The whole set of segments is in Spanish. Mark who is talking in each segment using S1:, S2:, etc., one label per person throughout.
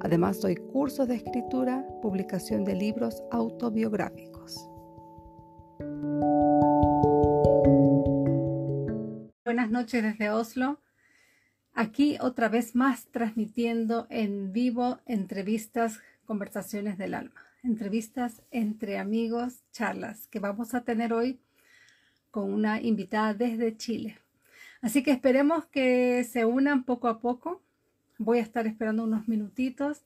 S1: Además, doy cursos de escritura, publicación de libros autobiográficos. Buenas noches desde Oslo. Aquí otra vez más transmitiendo en vivo entrevistas, conversaciones del alma, entrevistas entre amigos, charlas que vamos a tener hoy con una invitada desde Chile. Así que esperemos que se unan poco a poco Voy a estar esperando unos minutitos.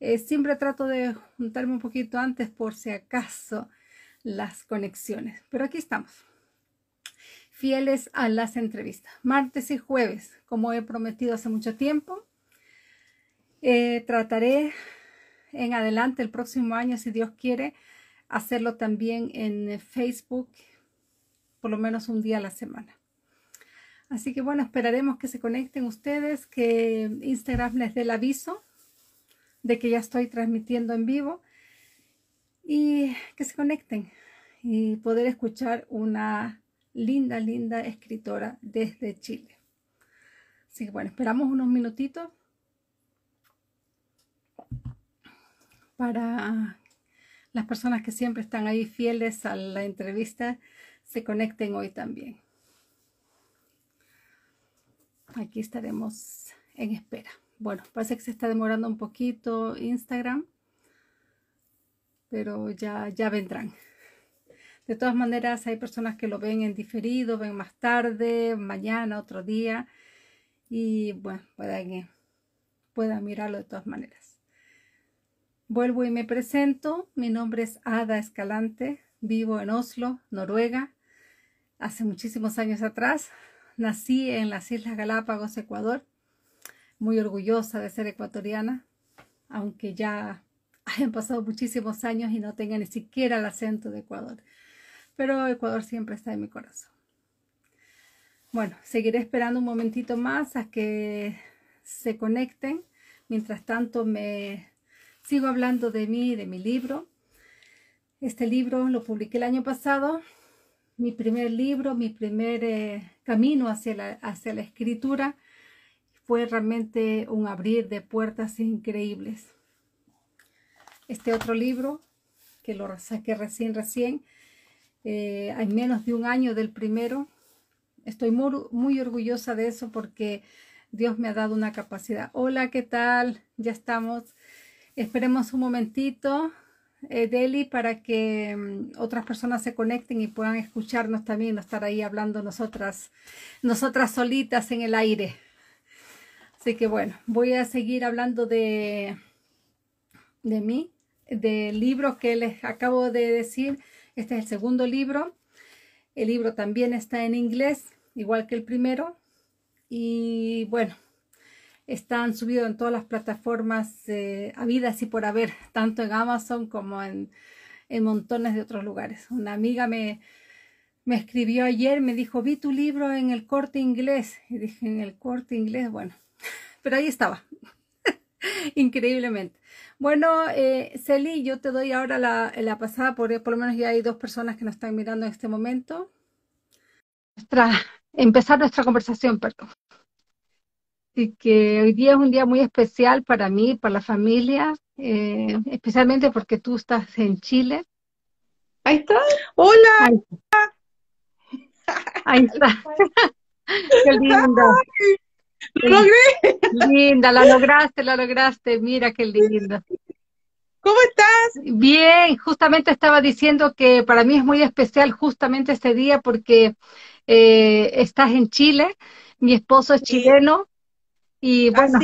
S1: Eh, siempre trato de juntarme un poquito antes por si acaso las conexiones. Pero aquí estamos. Fieles a las entrevistas. Martes y jueves, como he prometido hace mucho tiempo. Eh, trataré en adelante el próximo año, si Dios quiere, hacerlo también en Facebook, por lo menos un día a la semana. Así que bueno, esperaremos que se conecten ustedes, que Instagram les dé el aviso de que ya estoy transmitiendo en vivo y que se conecten y poder escuchar una linda, linda escritora desde Chile. Así que bueno, esperamos unos minutitos para las personas que siempre están ahí fieles a la entrevista se conecten hoy también aquí estaremos en espera. Bueno, parece que se está demorando un poquito Instagram, pero ya, ya vendrán. De todas maneras, hay personas que lo ven en diferido, ven más tarde, mañana, otro día, y bueno, puedan, puedan mirarlo de todas maneras. Vuelvo y me presento. Mi nombre es Ada Escalante, vivo en Oslo, Noruega, hace muchísimos años atrás. Nací en las Islas Galápagos, Ecuador, muy orgullosa de ser ecuatoriana, aunque ya hayan pasado muchísimos años y no tenga ni siquiera el acento de Ecuador. Pero Ecuador siempre está en mi corazón. Bueno, seguiré esperando un momentito más a que se conecten. Mientras tanto, me sigo hablando de mí y de mi libro. Este libro lo publiqué el año pasado mi primer libro, mi primer eh, camino hacia la, escritura fue realmente un abrir de puertas increíbles. Este otro libro, que lo saqué recién, recién, eh, hay menos de un año del primero. Estoy muy, muy orgullosa de eso porque Dios me ha dado una capacidad. Hola, ¿qué tal? Ya estamos. Esperemos un momentito eh, Deli, para que mm, otras personas se conecten y puedan escucharnos también, no estar ahí hablando nosotras, nosotras solitas en el aire. Así que bueno, voy a seguir hablando de, de mí, del libro que les acabo de decir. Este es el segundo libro. El libro también está en inglés, igual que el primero. Y bueno, están subidos en todas las plataformas eh, habidas y por haber, tanto en Amazon como en, montones de otros lugares. Una amiga me, me escribió ayer, me dijo, vi tu libro en el corte inglés. Y dije, en el corte inglés, bueno, pero ahí estaba, increíblemente. Bueno, eh, yo te doy ahora la, la pasada, por, por lo menos ya hay dos personas que nos están mirando en este momento. empezar nuestra conversación, perdón. Así que hoy día es un día muy especial para mí, para la familia, eh, especialmente porque tú estás en Chile.
S2: Ahí está. Hola.
S1: Ahí está. Qué linda.
S2: Lo logré.
S1: Linda, la lograste, la lograste. Mira qué linda.
S2: ¿Cómo estás?
S1: Bien, justamente estaba diciendo que para mí es muy especial justamente este día porque eh, estás en Chile, mi esposo es chileno y bueno,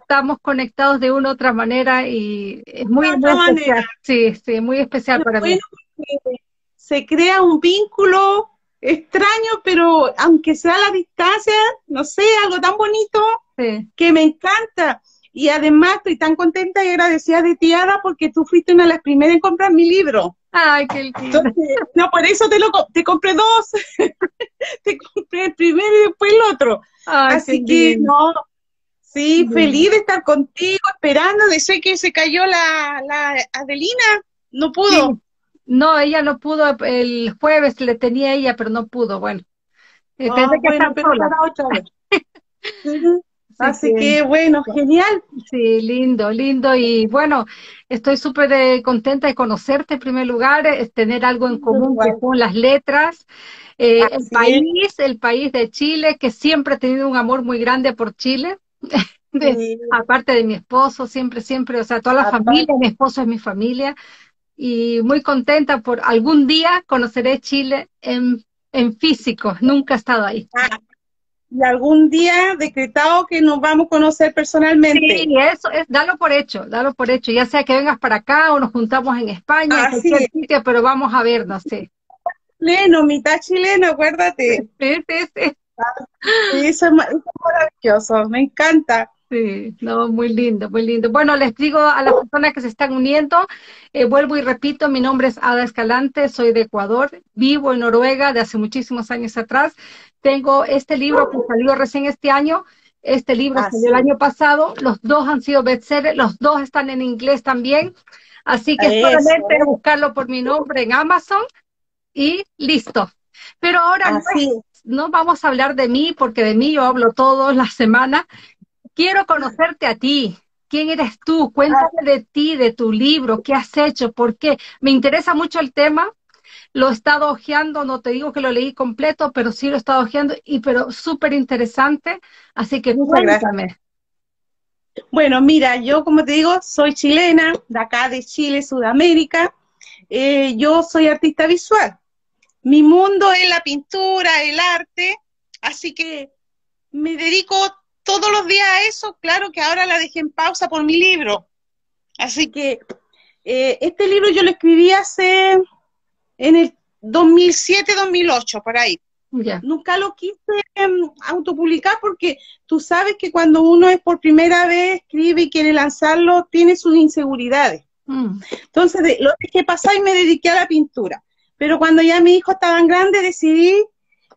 S1: estamos conectados de una u otra manera y es muy, especial. Sí, sí, muy especial para mí.
S2: Se crea un vínculo extraño, pero aunque sea a la distancia, no sé, algo tan bonito que me encanta. Y además estoy tan contenta y agradecida de ti, Ada, porque tú fuiste una de las primeras en comprar mi libro.
S1: Ay, qué lindo.
S2: Entonces, no, por eso te lo te compré dos. te compré el primero y después el otro.
S1: Ay,
S2: Así que
S1: lindo.
S2: no, sí, feliz de estar contigo, esperando. Desde que se cayó la, la Adelina, no pudo.
S1: Sí. No, ella no pudo, el jueves le tenía ella, pero no pudo, bueno. Eh, pensé que
S2: bueno, pero
S1: sola.
S2: otra.
S1: Así
S2: que bueno, genial.
S1: Sí, lindo, lindo. Y bueno, estoy súper eh, contenta de conocerte en primer lugar, es tener algo en común que son las letras. Eh, el
S2: es.
S1: país, el país de Chile, que siempre he tenido un amor muy grande por Chile. De- aparte de mi esposo, siempre, siempre, o sea, toda la
S2: Aparte.
S1: familia, mi esposo es mi familia. Y muy contenta por algún día conoceré Chile en, en físico. Nunca he estado ahí.
S2: Ah, y algún día decretado que nos vamos a conocer personalmente.
S1: Sí, eso es, dalo por hecho, dalo por hecho, ya sea que vengas para acá o nos juntamos en España, en cualquier
S2: es.
S1: sitio, pero vamos a vernos, sí.
S2: Chileno, mitad chileno, acuérdate.
S1: Sí, sí, sí,
S2: Sí, Eso es, maravilloso, me encanta.
S1: sí, no, muy lindo, muy lindo. Bueno, les digo a las personas que se están uniendo, eh, vuelvo y repito, mi nombre es Ada Escalante, soy de Ecuador, vivo en Noruega de hace muchísimos años atrás. Tengo este libro que salió recién este año, este libro
S2: Ah,
S1: salió el año pasado, los dos han sido bestsellers, los dos están en inglés también, así que
S2: Eso.
S1: solamente buscarlo por mi nombre en Amazon y listo. Pero ahora no,
S2: Así es.
S1: No vamos a hablar de mí, porque de mí yo hablo todas las semanas. Quiero conocerte a ti. ¿Quién eres tú? Cuéntame de ti, de tu libro, qué has hecho, por qué. Me interesa mucho el tema. Lo he estado hojeando, no te digo que lo leí completo, pero sí lo he estado hojeando y pero súper interesante. Así que cuéntame.
S2: Bueno, mira, yo como te digo, soy chilena, de acá de Chile, Sudamérica. Eh, yo soy artista visual. Mi mundo es la pintura, el arte, así que me dedico todos los días a eso. Claro que ahora la dejé en pausa por mi libro. Así que eh, este libro yo lo escribí hace en el 2007-2008, por ahí. Nunca lo quise em, autopublicar porque tú sabes que cuando uno es por primera vez escribe y quiere lanzarlo, tiene sus inseguridades.
S1: Mm,
S2: Entonces de- lo dejé pasar y me dediqué a la pintura. Pero cuando ya mi hijo estaba tan grande, decidí,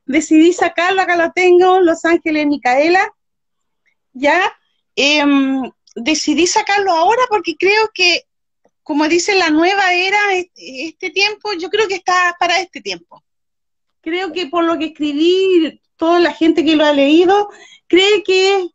S2: decidí sacarlo, acá lo tengo, Los Ángeles Micaela. Ya em, decidí sacarlo ahora porque creo que, como dice la nueva era, este tiempo, yo creo que está para este tiempo creo que por lo que escribí, toda la gente que lo ha leído, cree que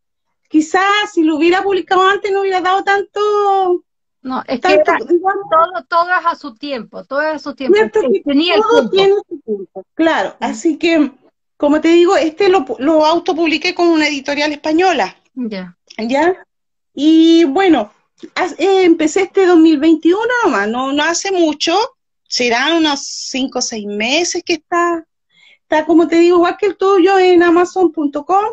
S2: quizás si lo hubiera publicado antes no hubiera dado tanto,
S1: No, es que
S2: tanto, digamos,
S1: todo, todo es a su tiempo, todo es a su tiempo.
S2: cierto que
S1: Tenía el
S2: todo
S1: tiempo.
S2: tiene su tiempo. Claro, así que, como te digo, este lo, lo autopubliqué con una editorial española,
S1: Ya.
S2: ¿ya? Y bueno, eh, empecé este 2021 nomás, no, no hace mucho, serán unos 5 o 6 meses que está, está como te digo, igual que el tuyo en amazon.com,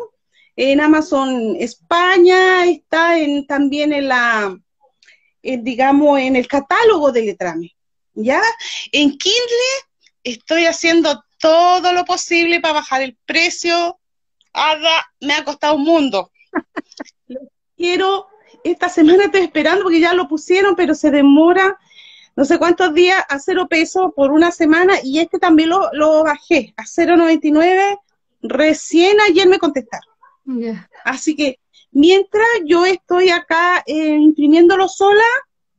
S2: en Amazon España, está en, también en la, en, digamos, en el catálogo de Letrame, ¿ya? En Kindle estoy haciendo todo lo posible para bajar el precio. Ada, me ha costado un mundo. Lo quiero, esta semana estoy esperando porque ya lo pusieron, pero se demora no sé cuántos días a cero pesos por una semana y este también lo, lo bajé a 0.99. Recién ayer me contestaron. Así que mientras yo estoy acá eh, imprimiéndolo sola,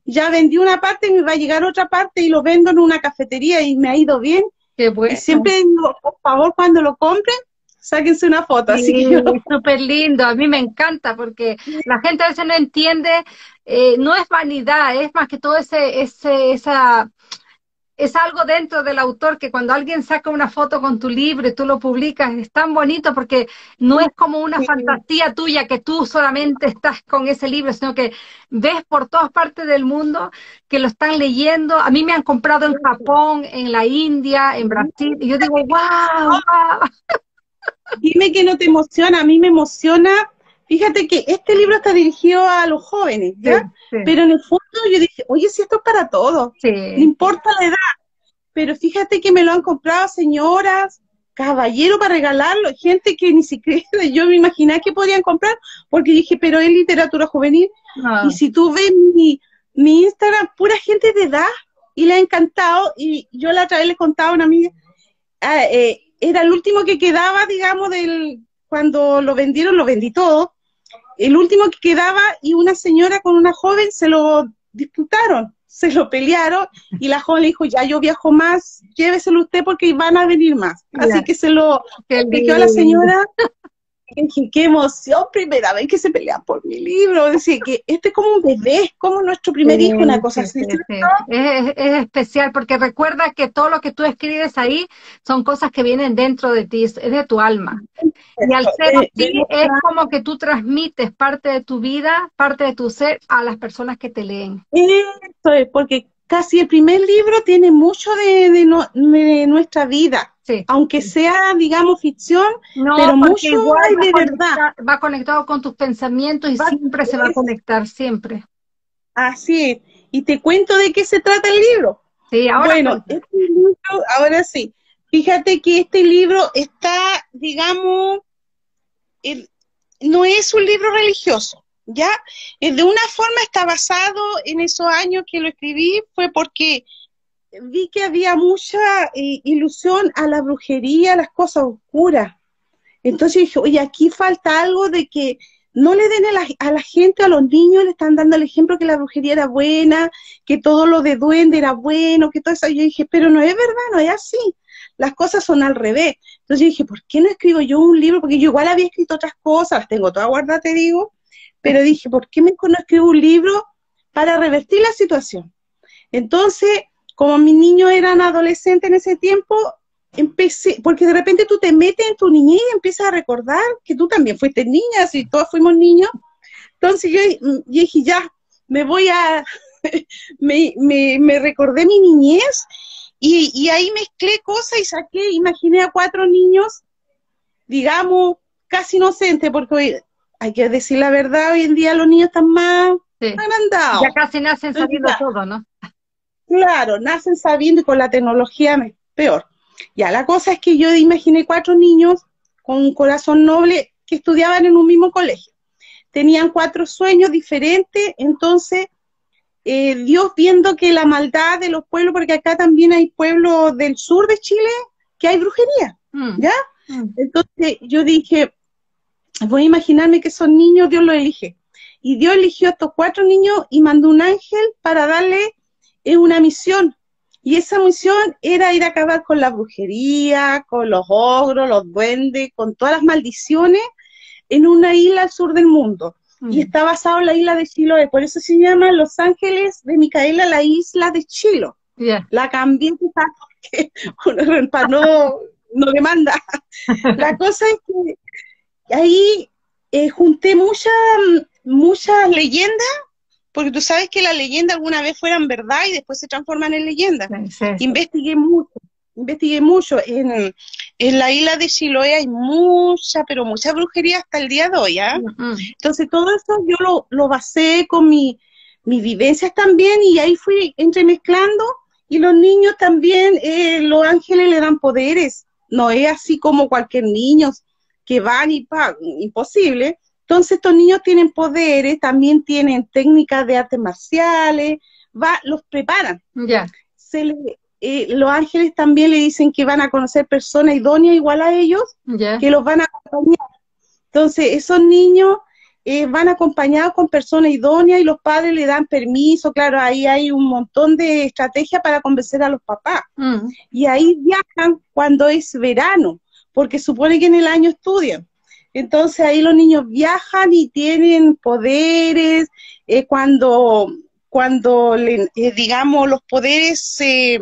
S2: ya vendí una parte, me va a llegar otra parte y lo vendo en una cafetería y me ha ido bien.
S1: Qué bueno.
S2: Y siempre digo, por favor, cuando lo compren, sáquense una foto. Así que
S1: Sí,
S2: yo,
S1: es súper lindo, a mí me encanta porque la gente a veces no entiende, eh, no es vanidad, es más que todo ese, ese, esa, es algo dentro del autor que cuando alguien saca una foto con tu libro y tú lo publicas, es tan bonito porque no es como una
S2: Sí.
S1: fantasía tuya que tú solamente estás con ese libro, sino que ves por todas partes del mundo que lo están leyendo. A mí me han comprado en Japón, en la India, en Brasil, y yo digo, wow, wow.
S2: dime que no te emociona, a mí me emociona. Fíjate que este libro está dirigido a los jóvenes, ¿ya?
S1: Sí,
S2: Pero en el fondo yo dije, oye, si esto es para todos,
S1: sí.
S2: no importa la edad. Pero fíjate que me lo han comprado señoras, caballeros para regalarlo, gente que ni siquiera yo me imaginaba que podían comprar, porque dije, pero es literatura juvenil. Ah. Y si tú ves mi, mi Instagram, pura gente de edad, y le ha encantado, y yo la otra vez le contaba a una amiga, ah, eh, era el último que quedaba, digamos, del cuando lo vendieron, lo vendí todo, el último que quedaba y una señora con una joven se lo disputaron, se lo pelearon y la joven le dijo, ya yo viajo más, lléveselo usted porque van a venir más. Así que se lo pidió a la señora qué emoción, primera vez que se pelean por mi libro. Decir, que este es como un bebé, es como nuestro primer hijo, una cosa así.
S1: es, especial porque recuerda que todo lo que tú escribes ahí son cosas que vienen dentro de ti, es de tu alma. Y al ser así, es como que tú transmites parte de tu vida, parte de tu ser a las personas que te leen.
S2: Eso es, porque casi el primer libro tiene mucho de, de nuestra vida aunque sea, digamos, ficción, pero mucho igual de verdad.
S1: Va conectado con tus pensamientos y siempre se va a conectar, siempre.
S2: Así es. Y te cuento de qué se trata el libro.
S1: Sí, ahora
S2: bueno, este libro, ahora sí. Fíjate que este libro está, digamos, no es un libro religioso, ¿ya? De una forma está basado en esos años que lo escribí, fue porque vi que había mucha eh, ilusión a la brujería, a las cosas oscuras. Entonces dije, oye, aquí falta algo de que no le den a la, a la, gente, a los niños, le están dando el ejemplo que la brujería era buena, que todo lo de duende era bueno, que todo eso. Yo dije, pero no es verdad, no es así. Las cosas son al revés. Entonces dije, ¿por qué no escribo yo un libro? Porque yo igual había escrito otras cosas, las tengo todas guardadas, te digo, pero dije, ¿por qué mejor no escribo un libro para revertir la situación? Entonces, como mis niños eran adolescentes en ese tiempo, empecé, porque de repente tú te metes en tu niñez y empiezas a recordar que tú también fuiste niña, si todos fuimos niños. Entonces yo, dije, ya, me voy a, me, me, recordé mi niñez y, y, ahí mezclé cosas y saqué, imaginé a cuatro niños, digamos, casi inocentes, porque hoy, hay que decir la verdad, hoy en día los niños están más agrandados.
S1: Ya casi nacen sabiendo todo, ¿no?
S2: Claro, nacen sabiendo y con la tecnología peor. Ya, la cosa es que yo imaginé cuatro niños con un corazón noble que estudiaban en un mismo colegio. Tenían cuatro sueños diferentes, entonces eh, Dios viendo que la maldad de los pueblos, porque acá también hay pueblos del sur de Chile que hay brujería, mm. ¿ya? Mm. Entonces yo dije, voy a imaginarme que son niños, Dios los elige. Y Dios eligió a estos cuatro niños y mandó un ángel para darle es una misión. Y esa misión era ir a acabar con la brujería, con los ogros, los duendes, con todas las maldiciones en una isla al sur del mundo. Y mm. está basado en la isla de Chiloé. Por eso se llama Los Ángeles de Micaela, la isla de Chilo. La cambié para no, no demanda. la cosa es que ahí eh, junté muchas muchas leyendas porque tú sabes que las leyendas alguna vez fueran verdad y después se transforman en leyendas. Investigué mucho, investigué mucho. En, la isla de Chiloé hay mucha, pero mucha brujería hasta el día de hoy, ¿ah? Entonces todo eso yo lo, lo basé con mi, mis vivencias también y ahí fui entremezclando y los niños también, eh, los ángeles le dan poderes, no es así como cualquier niño que van y pagan, imposible, entonces estos niños tienen poderes, también tienen técnicas de artes marciales, va, los preparan.
S1: Ya.
S2: Eh, los ángeles también le dicen que van a conocer personas idóneas igual a ellos, que los van a acompañar. Entonces esos niños eh, van acompañados con personas idóneas y los padres le dan permiso, claro, ahí hay un montón de estrategias para convencer a los papás. Mm. Y ahí viajan cuando es verano, porque supone que en el año estudian. Entonces ahí los niños viajan y tienen poderes, eh, cuando, cuando le, eh, digamos, los poderes eh,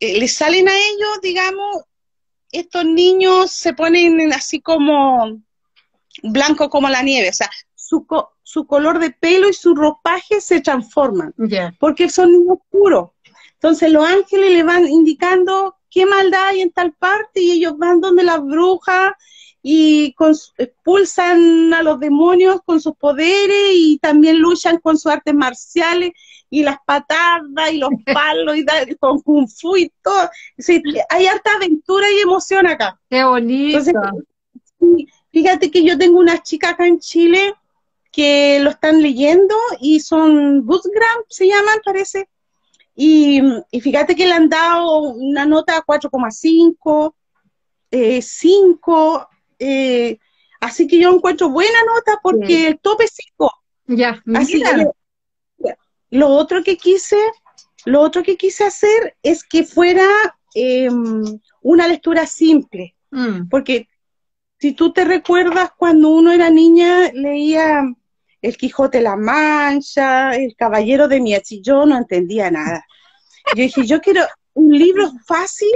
S2: les salen a ellos, digamos, estos niños se ponen así como blanco como la nieve, o sea, su, su color de pelo y su ropaje se transforman, porque son niños puros. Entonces los ángeles le van indicando qué maldad hay en tal parte y ellos van donde las brujas y expulsan a los demonios con sus poderes y también luchan con sus artes marciales y las patadas y los palos y con kung fu y todo. hay harta aventura y emoción acá.
S1: Qué bonito.
S2: fíjate que yo tengo una chica acá en Chile que lo están leyendo y son Bootgram, se llaman, parece. Y, fíjate que le han dado una nota 4,5, 5, eh, así que yo encuentro buena nota porque el tope es 5.
S1: Ya,
S2: así lo otro que quise, lo otro que quise hacer es que fuera em, una lectura simple, mm. porque si tú te recuerdas cuando uno era niña leía El Quijote la Mancha, El Caballero de Miachi, yo no entendía nada. Yo dije, yo quiero un libro fácil,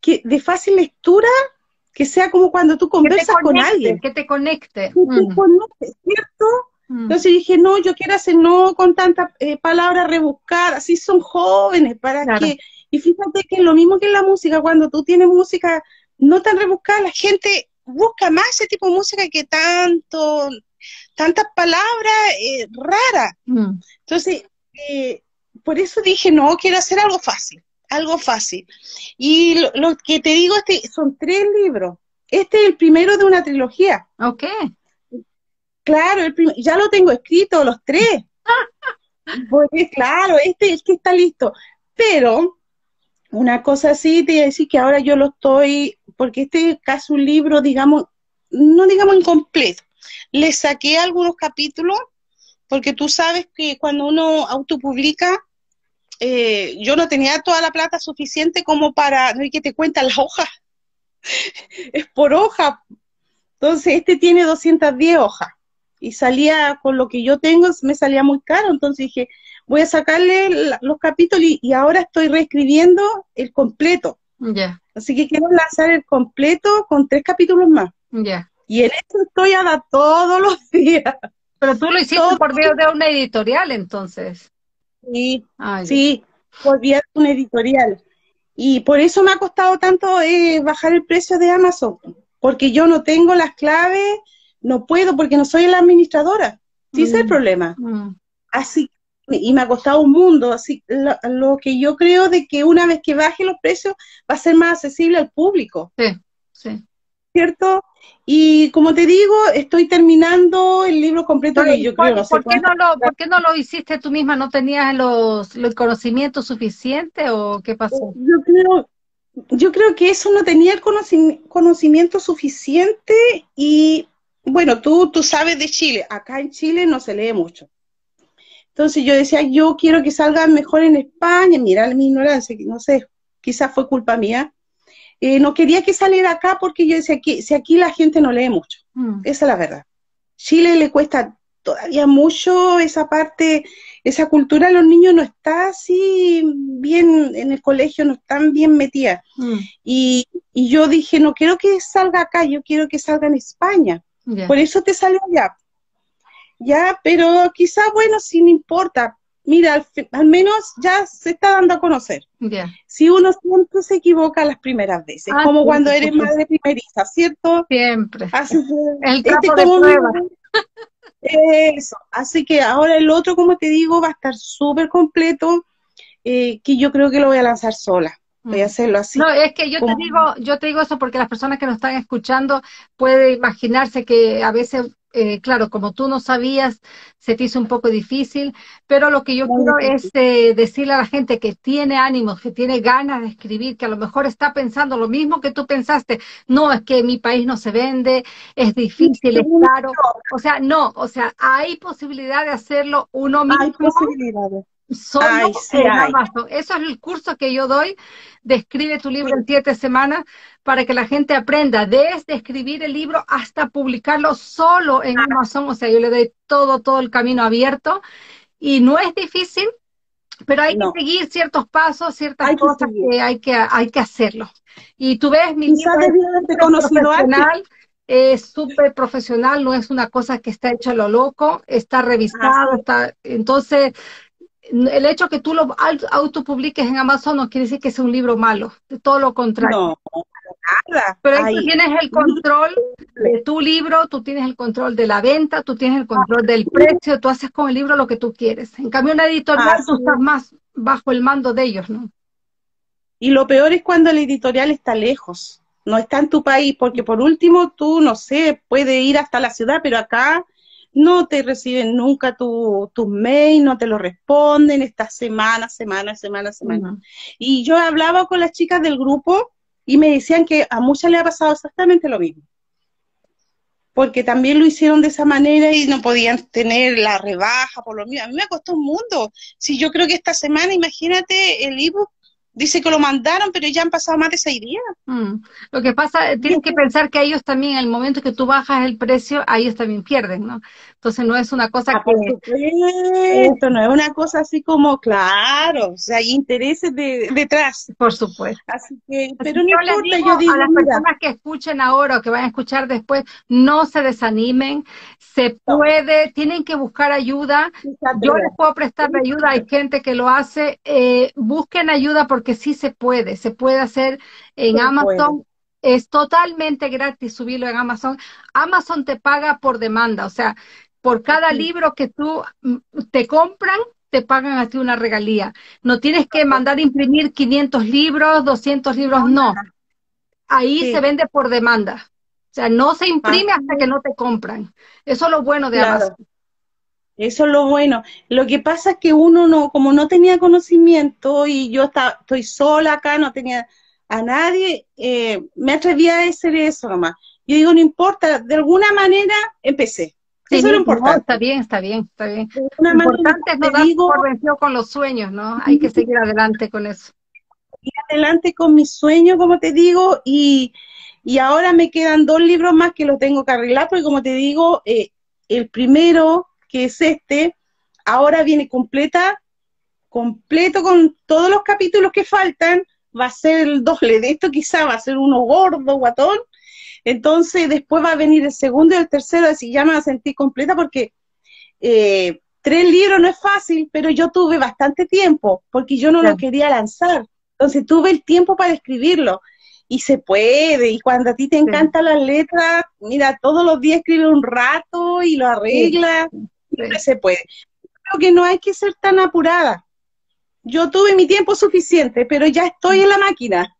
S2: que de fácil lectura, que sea como cuando tú conversas con alguien.
S1: Que te conecte.
S2: Que te mm. conecte, ¿cierto? Mm. Entonces dije, no, yo quiero hacer no con tantas eh, palabras rebuscadas, así son jóvenes, ¿para qué? Y fíjate que lo mismo que en la música, cuando tú tienes música no tan rebuscada, la gente busca más ese tipo de música que tanto, tantas palabras eh, raras. Mm. Entonces, eh, por eso dije, no, quiero hacer algo fácil, algo fácil. Y lo, que te digo este, son tres libros. Este es el primero de una trilogía.
S1: Ok.
S2: Claro, ya lo tengo escrito, los tres. Porque claro, este es que está listo. Pero una cosa así, te voy a decir que ahora yo lo estoy, porque este es casi un libro, digamos, no digamos incompleto. Le saqué algunos capítulos, porque tú sabes que cuando uno autopublica, eh, yo no tenía toda la plata suficiente como para, no hay que te cuenta la hoja, es por hoja. Entonces, este tiene 210 hojas y salía con lo que yo tengo, me salía muy caro, entonces dije, voy a sacarle los capítulos y, ahora estoy reescribiendo el completo.
S1: Ya.
S2: Así que quiero lanzar el completo con tres capítulos más.
S1: Ya.
S2: Y en esto estoy a todos los días.
S1: Pero tú lo hiciste por vía de una editorial, entonces.
S2: Sí, ah, sí, de una editorial. Y por eso me ha costado tanto eh, bajar el precio de Amazon, porque yo no tengo las claves no puedo porque no soy la administradora. Sí, es el mm. problema. Mm. Así, y me ha costado un mundo. Así, lo, que yo creo de que una vez que baje los precios va a ser más accesible al público.
S1: Sí, sí.
S2: ¿Cierto? Y como te digo, estoy terminando el libro completo que yo creo.
S1: No ¿por, qué no lo, ¿Por qué no lo hiciste tú misma? ¿No tenías los, los conocimientos suficientes o qué pasó?
S2: Yo creo, yo creo que eso no tenía el conocimiento suficiente y bueno, tú, tú sabes de Chile, acá en Chile no se lee mucho. Entonces yo decía, yo quiero que salga mejor en España, mira mi ignorancia, no sé, quizás fue culpa mía. Eh, no quería que saliera acá porque yo decía, que si aquí la gente no lee mucho, mm. esa es la verdad. Chile le cuesta todavía mucho esa parte, esa cultura los niños no está así bien en el colegio, no están bien metidas. Mm. Y, y yo dije, no quiero que salga acá, yo quiero que salga en España. Por eso te salió ya. Ya, pero quizás, bueno, si no importa. Mira, al, menos ya se está dando a conocer. Si uno siempre se equivoca las primeras veces, ah, como cuando eres madre primeriza, ¿cierto?
S1: Siempre.
S2: Así el este de Eso. Así que ahora el otro, como te digo, va a estar súper completo, eh, que yo creo que lo voy a lanzar sola. Voy a hacerlo así.
S1: No, es que yo te digo, yo te digo eso porque las personas que nos están escuchando pueden imaginarse que a veces, eh, claro, como tú no sabías, se te hizo un poco difícil, pero lo que yo quiero es eh, decirle a la gente que tiene ánimos, que tiene ganas de escribir, que a lo mejor está pensando lo mismo que tú pensaste, no, es que mi país no se vende, es difícil, es caro, o sea, no, o sea, hay posibilidad de hacerlo uno mismo.
S2: Hay posibilidades
S1: Solo en Amazon. Eso es el curso que yo doy. De escribe tu libro en siete semanas para que la gente aprenda desde escribir el libro hasta publicarlo solo en Amazon. O sea, yo le doy todo, todo el camino abierto. Y no es difícil, pero hay que seguir ciertos pasos, ciertas cosas que, hay que hay que hacerlo. Y tú ves mi libro es súper profesional, no es una cosa que está hecha a lo loco, está revisado, está, entonces el hecho que tú lo autopubliques en Amazon no quiere decir que sea un libro malo, de todo lo contrario.
S2: No, nada.
S1: Pero tú tienes el control de tu libro, tú tienes el control de la venta, tú tienes el control del precio, tú haces con el libro lo que tú quieres. En cambio, una editorial tú estás más bajo el mando de ellos, ¿no?
S2: Y lo peor es cuando la editorial está lejos, no está en tu país, porque por último tú, no sé, puede ir hasta la ciudad, pero acá no te reciben nunca tus tu mail, no te lo responden, estas semanas, semanas, semanas, semanas. Y yo hablaba con las chicas del grupo y me decían que a muchas le ha pasado exactamente lo mismo. Porque también lo hicieron de esa manera y no podían tener la rebaja por lo mismo. A mí me costó un mundo. Si yo creo que esta semana, imagínate, el ebook Dice que lo mandaron, pero ya han pasado más de seis días.
S1: Mm. Lo que pasa, tienes que pensar que ellos también, en el momento que tú bajas el precio, ellos también pierden, ¿no? Entonces no es una cosa ah,
S2: que... Esto no es una cosa así como, claro, o sea, hay intereses detrás.
S1: Por supuesto.
S2: Así que, pero no importa, yo digo,
S1: a las personas que escuchen ahora o que vayan a escuchar después, no se desanimen, se puede, tienen que buscar ayuda. Yo les puedo prestar ayuda, hay gente que lo hace, eh, busquen ayuda porque sí se puede, se puede hacer en Amazon. Es totalmente gratis subirlo en Amazon. Amazon te paga por demanda, o sea, por cada libro que tú mm, te compran, te pagan a ti una regalía. No tienes que mandar imprimir 500 libros, 200 libros, no. Ahí se vende por demanda. O sea, no se imprime ah. hasta que no te compran. Eso es lo bueno de Amazon.
S2: Eso es lo bueno. Lo que pasa es que uno no, como no tenía conocimiento y yo estaba, estoy sola acá, no tenía a nadie, eh, me atreví a hacer eso nomás. Yo digo, no importa, de alguna manera empecé.
S1: eso es lo importante. está bien, está bien, está bien. Lo importante es no por vencido con los sueños, ¿no? Hay que seguir adelante con eso.
S2: Ir adelante con mis sueños, como te digo, y, y ahora me quedan dos libros más que los tengo que arreglar, porque como te digo, eh, el primero, que es este, ahora viene completa, completo con todos los capítulos que faltan, va a ser el doble de esto, quizá va a ser uno gordo, guatón. Entonces después va a venir el segundo y el tercero, así ya me va a sentir completa porque eh, tres libros no es fácil, pero yo tuve bastante tiempo porque yo no lo quería lanzar. Entonces tuve el tiempo para escribirlo y se puede. Y cuando a ti te encantan las letras, mira, todos los días escribe un rato y lo arregla, siempre se puede. Creo que no hay que ser tan apurada yo tuve mi tiempo suficiente, pero ya estoy en la máquina.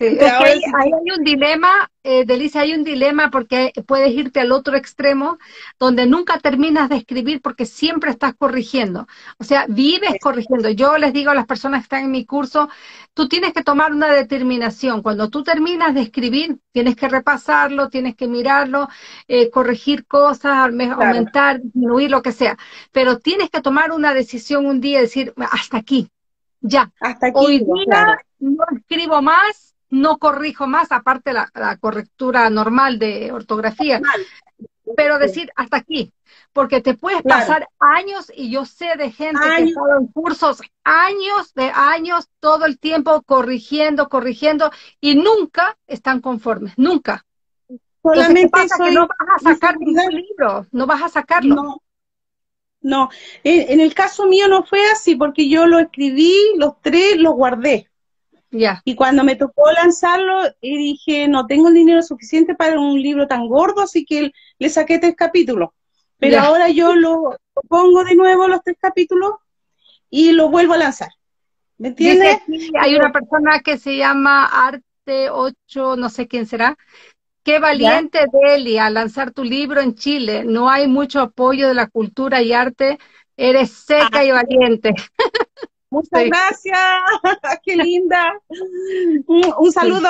S1: Ahí, hay un dilema, eh, Delicia, hay un dilema porque puedes irte al otro extremo donde nunca terminas de escribir porque siempre estás corrigiendo. O sea, vives corrigiendo. Yo les digo a las personas que están en mi curso, tú tienes que tomar una determinación. Cuando tú terminas de escribir, tienes que repasarlo, tienes que mirarlo, eh, corregir cosas, aumentar, disminuir, lo que sea. Pero tienes que tomar una decisión un día y decir, hasta aquí, ya.
S2: Hasta aquí.
S1: Hoy día no escribo más, no corrijo más, aparte la, la correctura normal de ortografía. Pero decir hasta aquí, porque te puedes pasar años, y yo sé de gente que ha estado en cursos, años de años, todo el tiempo corrigiendo, corrigiendo, y nunca están conformes, nunca.
S2: Solamente pasa
S1: que no vas a sacar ningún libro, no vas a sacarlo.
S2: No, no, en, el caso mío no fue así, porque yo lo escribí, los tres los guardé.
S1: Ya.
S2: Y cuando me tocó lanzarlo, y dije, no tengo el dinero suficiente para un libro tan gordo, así que le saqué tres capítulos. Pero ahora yo lo, pongo de nuevo los tres capítulos y lo vuelvo a lanzar. ¿Me entiendes?
S1: hay una persona que se llama Arte 8, no sé quién será, Qué valiente, Deli, a lanzar tu libro en Chile. No hay mucho apoyo de la cultura y arte. Eres seca y valiente.
S2: Muchas gracias, qué linda. Un, saludo,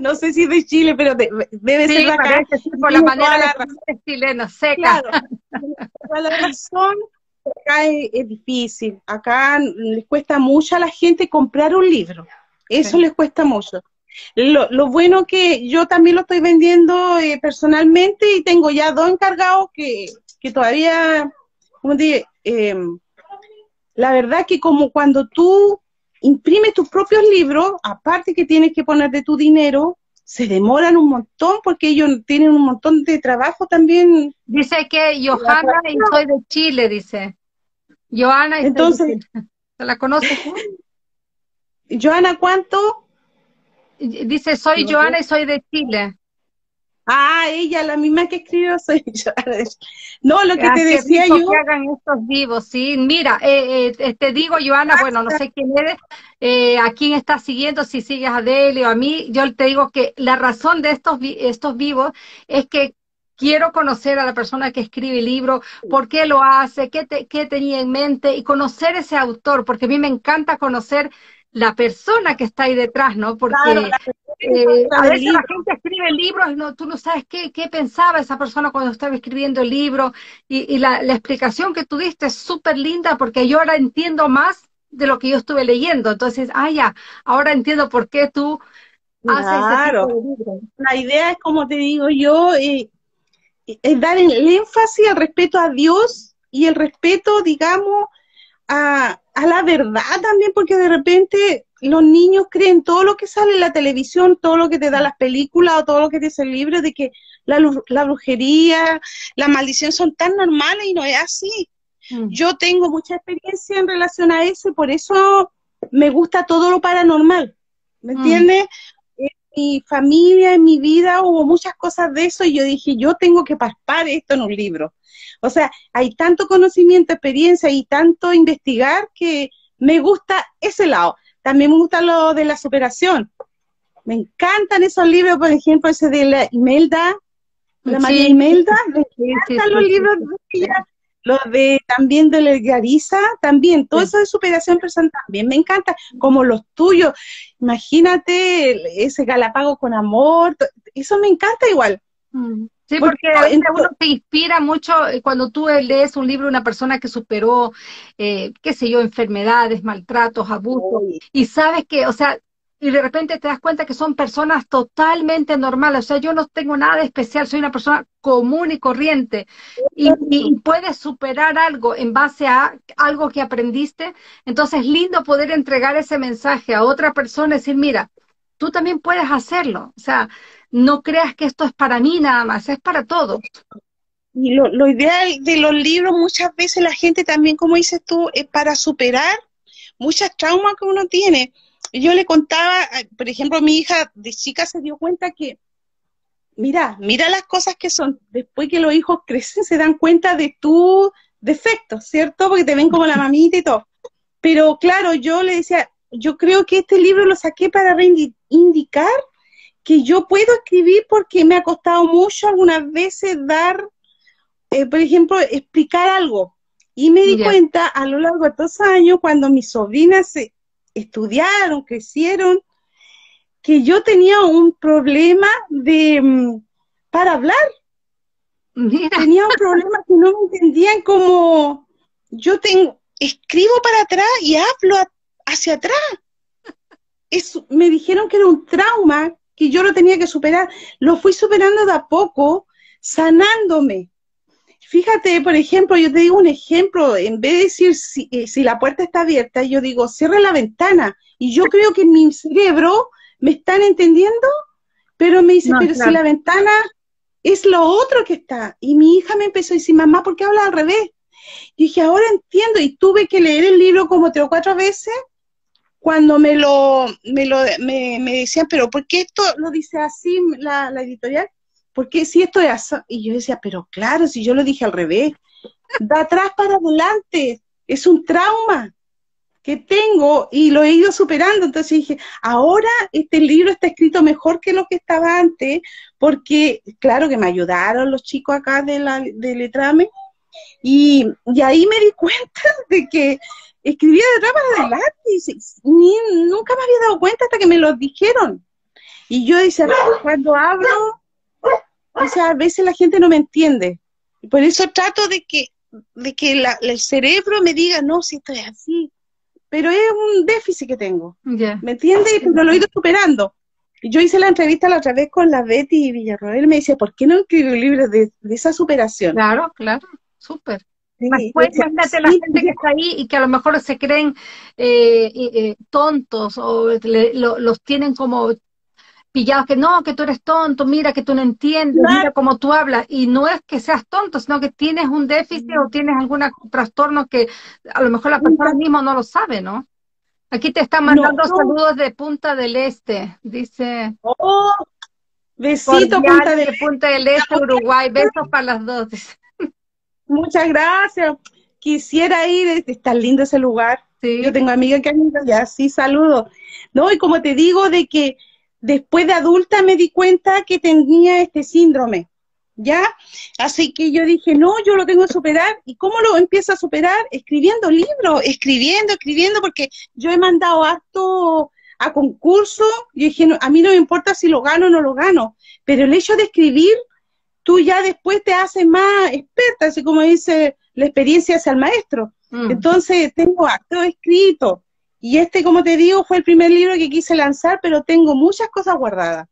S2: no sé si de Chile, pero debe ser acá.
S1: por la manera de chileno, seca.
S2: Claro, la razón, acá es, difícil. Acá les cuesta mucho a la gente comprar un libro. Eso les cuesta mucho. Lo, lo, bueno que yo también lo estoy vendiendo eh, personalmente y tengo ya dos encargados que, que todavía, como te em, la verdad que como cuando tú imprimes tus propios libros, aparte que tienes que poner de tu dinero, se demoran un montón porque ellos tienen un montón de trabajo también.
S1: Dice que Johanna y soy de Chile, dice. Johanna y
S2: Entonces,
S1: ¿Se la conoces?
S2: Johanna, ¿cuánto?
S1: Dice, soy Joana y soy de Chile.
S2: Ah, ella, la misma que escribió, soy Joana. No, lo que te decía yo.
S1: que hagan estos vivos, sí. Mira, eh, eh, te digo, Joana, bueno, no sé quién eres, eh, a quién estás siguiendo, si sigues a Deli o a mí, yo te digo que la razón de estos, estos vivos es que quiero conocer a la persona que escribe el libro, por qué lo hace, qué, qué tenía en mente y conocer ese autor, porque a mí me encanta conocer la persona que está ahí detrás, ¿no? Porque eh, a veces la gente escribe libros y no, tú no sabes qué, qué pensaba esa persona cuando estaba escribiendo el libro y, la, explicación que tú diste es súper linda porque yo ahora entiendo más de lo que yo estuve leyendo. Entonces, ah, ya, ahora entiendo por qué tú
S2: haces La idea es, como te digo yo, eh, es dar el énfasis al respeto a Dios y el respeto, digamos, a, a la verdad también, porque de repente los niños creen todo lo que sale en la televisión, todo lo que te da las películas o todo lo que te dice el libro, de que la, la brujería, la maldición son tan normales y no es así. Mm. Yo tengo mucha experiencia en relación a eso y por eso me gusta todo lo paranormal. ¿Me mm. entiendes? Mi familia, en mi vida hubo muchas cosas de eso y yo dije, yo tengo que paspar esto en un libro. O sea, hay tanto conocimiento, experiencia y tanto investigar que me gusta ese lado. También me gusta lo de la superación. Me encantan esos libros, por ejemplo, ese de la Imelda, la María Imelda, me encantan los libros de ella, los de también de la Garisa, también, todo eso de superación personal también me encanta, como los tuyos. Imagínate ese Galápago con amor, eso me encanta igual.
S1: Mm. Sí, porque uno se inspira mucho eh, cuando tú lees un libro de una persona que superó, eh, qué sé yo, enfermedades, maltratos, abusos, y sabes que, o sea, y de repente te das cuenta que son personas totalmente normales, o sea, yo no tengo nada de especial, soy una persona común y corriente, y, puedes superar algo en base a algo que aprendiste, entonces es lindo poder entregar ese mensaje a otra persona y decir, mira, tú también puedes hacerlo, o sea, no creas que esto es para mí nada más, es para todos.
S2: Y lo, lo ideal de los libros, muchas veces la gente también, como dices tú, es para superar muchas traumas que uno tiene. Yo le contaba, eh, por ejemplo, mi hija de chica se dio cuenta que, mira, mira las cosas que son. Después que los hijos crecen, se dan cuenta de tus defectos, ¿cierto? Porque te ven como la mamita y todo. Pero claro, yo le decía, yo creo que este libro lo saqué para reivindicar que yo puedo escribir porque me ha costado mucho algunas veces dar, eh, por ejemplo, explicar algo. Y me di cuenta a lo largo de estos años, cuando mis sobrinas estudiaron, crecieron, que yo tenía un problema de mm, para hablar. Tenía un problema que no me entendían como yo tengo, escribo para atrás y hablo hacia atrás. Me dijeron que era un trauma que yo lo tenía que superar. Lo fui superando de a poco, sanándome. Fíjate, por ejemplo, yo te digo un ejemplo, en vez de decir si, eh, si la puerta está abierta, yo digo, cierre la ventana. Y yo creo que en mi cerebro me están entendiendo, pero me dice, pero si la ventana es lo otro que está. Y mi hija me empezó a decir, mamá, ¿por qué habla al revés? Y dije, ahora entiendo, y tuve que leer el libro como tres o cuatro veces cuando me lo, me, lo me, decían, pero ¿por qué esto lo dice así la, la editorial? ¿Por qué si esto es así? Y yo decía, pero claro, si yo lo dije al revés, de atrás para adelante, es un trauma que tengo y lo he ido superando. Entonces dije, ahora este libro está escrito mejor que lo que estaba antes, porque claro que me ayudaron los chicos acá de la, de Letrame, y, y ahí me di cuenta de que escribía de atrás para adelante y nunca me había dado cuenta hasta que me lo dijeron. Y yo decía, cuando hablo, o sea, a veces la gente no me entiende. Y por eso trato de que, de que el cerebro me diga, no, si esto es así. Pero es un déficit que tengo. ¿Me entiendes? Pero lo he ido superando. Yo hice la entrevista la otra vez con la Betty Villarroel, me dice, ¿por qué no escribo libros de, de esa superación?
S1: Claro, claro, súper. Después, imagínate la gente que está ahí y que a lo mejor se creen eh, eh, tontos o los tienen como pillados que no, que tú eres tonto, mira que tú no entiendes, mira cómo tú hablas. Y no es que seas tonto, sino que tienes un déficit o tienes algún trastorno que a lo mejor la persona misma no lo sabe, ¿no? Aquí te están mandando saludos de Punta del Este, dice.
S2: Oh, besito
S1: Punta del, Punta del Este, Uruguay, besos para las dos.
S2: Muchas gracias. Quisiera ir, está lindo ese lugar. Yo tengo amigas que han ido ya, sí, saludo. No, y como te digo, de que después de adulta me di cuenta que tenía este síndrome. ¿ya? Así que yo dije, no, yo lo tengo que superar. ¿Y cómo lo empiezo a superar? Escribiendo libros, escribiendo, escribiendo, porque yo he mandado acto a concurso, yo dije, a mí no me importa si lo gano o no lo gano, pero el hecho de escribir, tú ya después te haces más experta, así como dice, la experiencia hacia el maestro. Mm. Entonces, tengo acto escrito. Y este, como te digo, fue el primer libro que quise lanzar, pero tengo muchas cosas guardadas.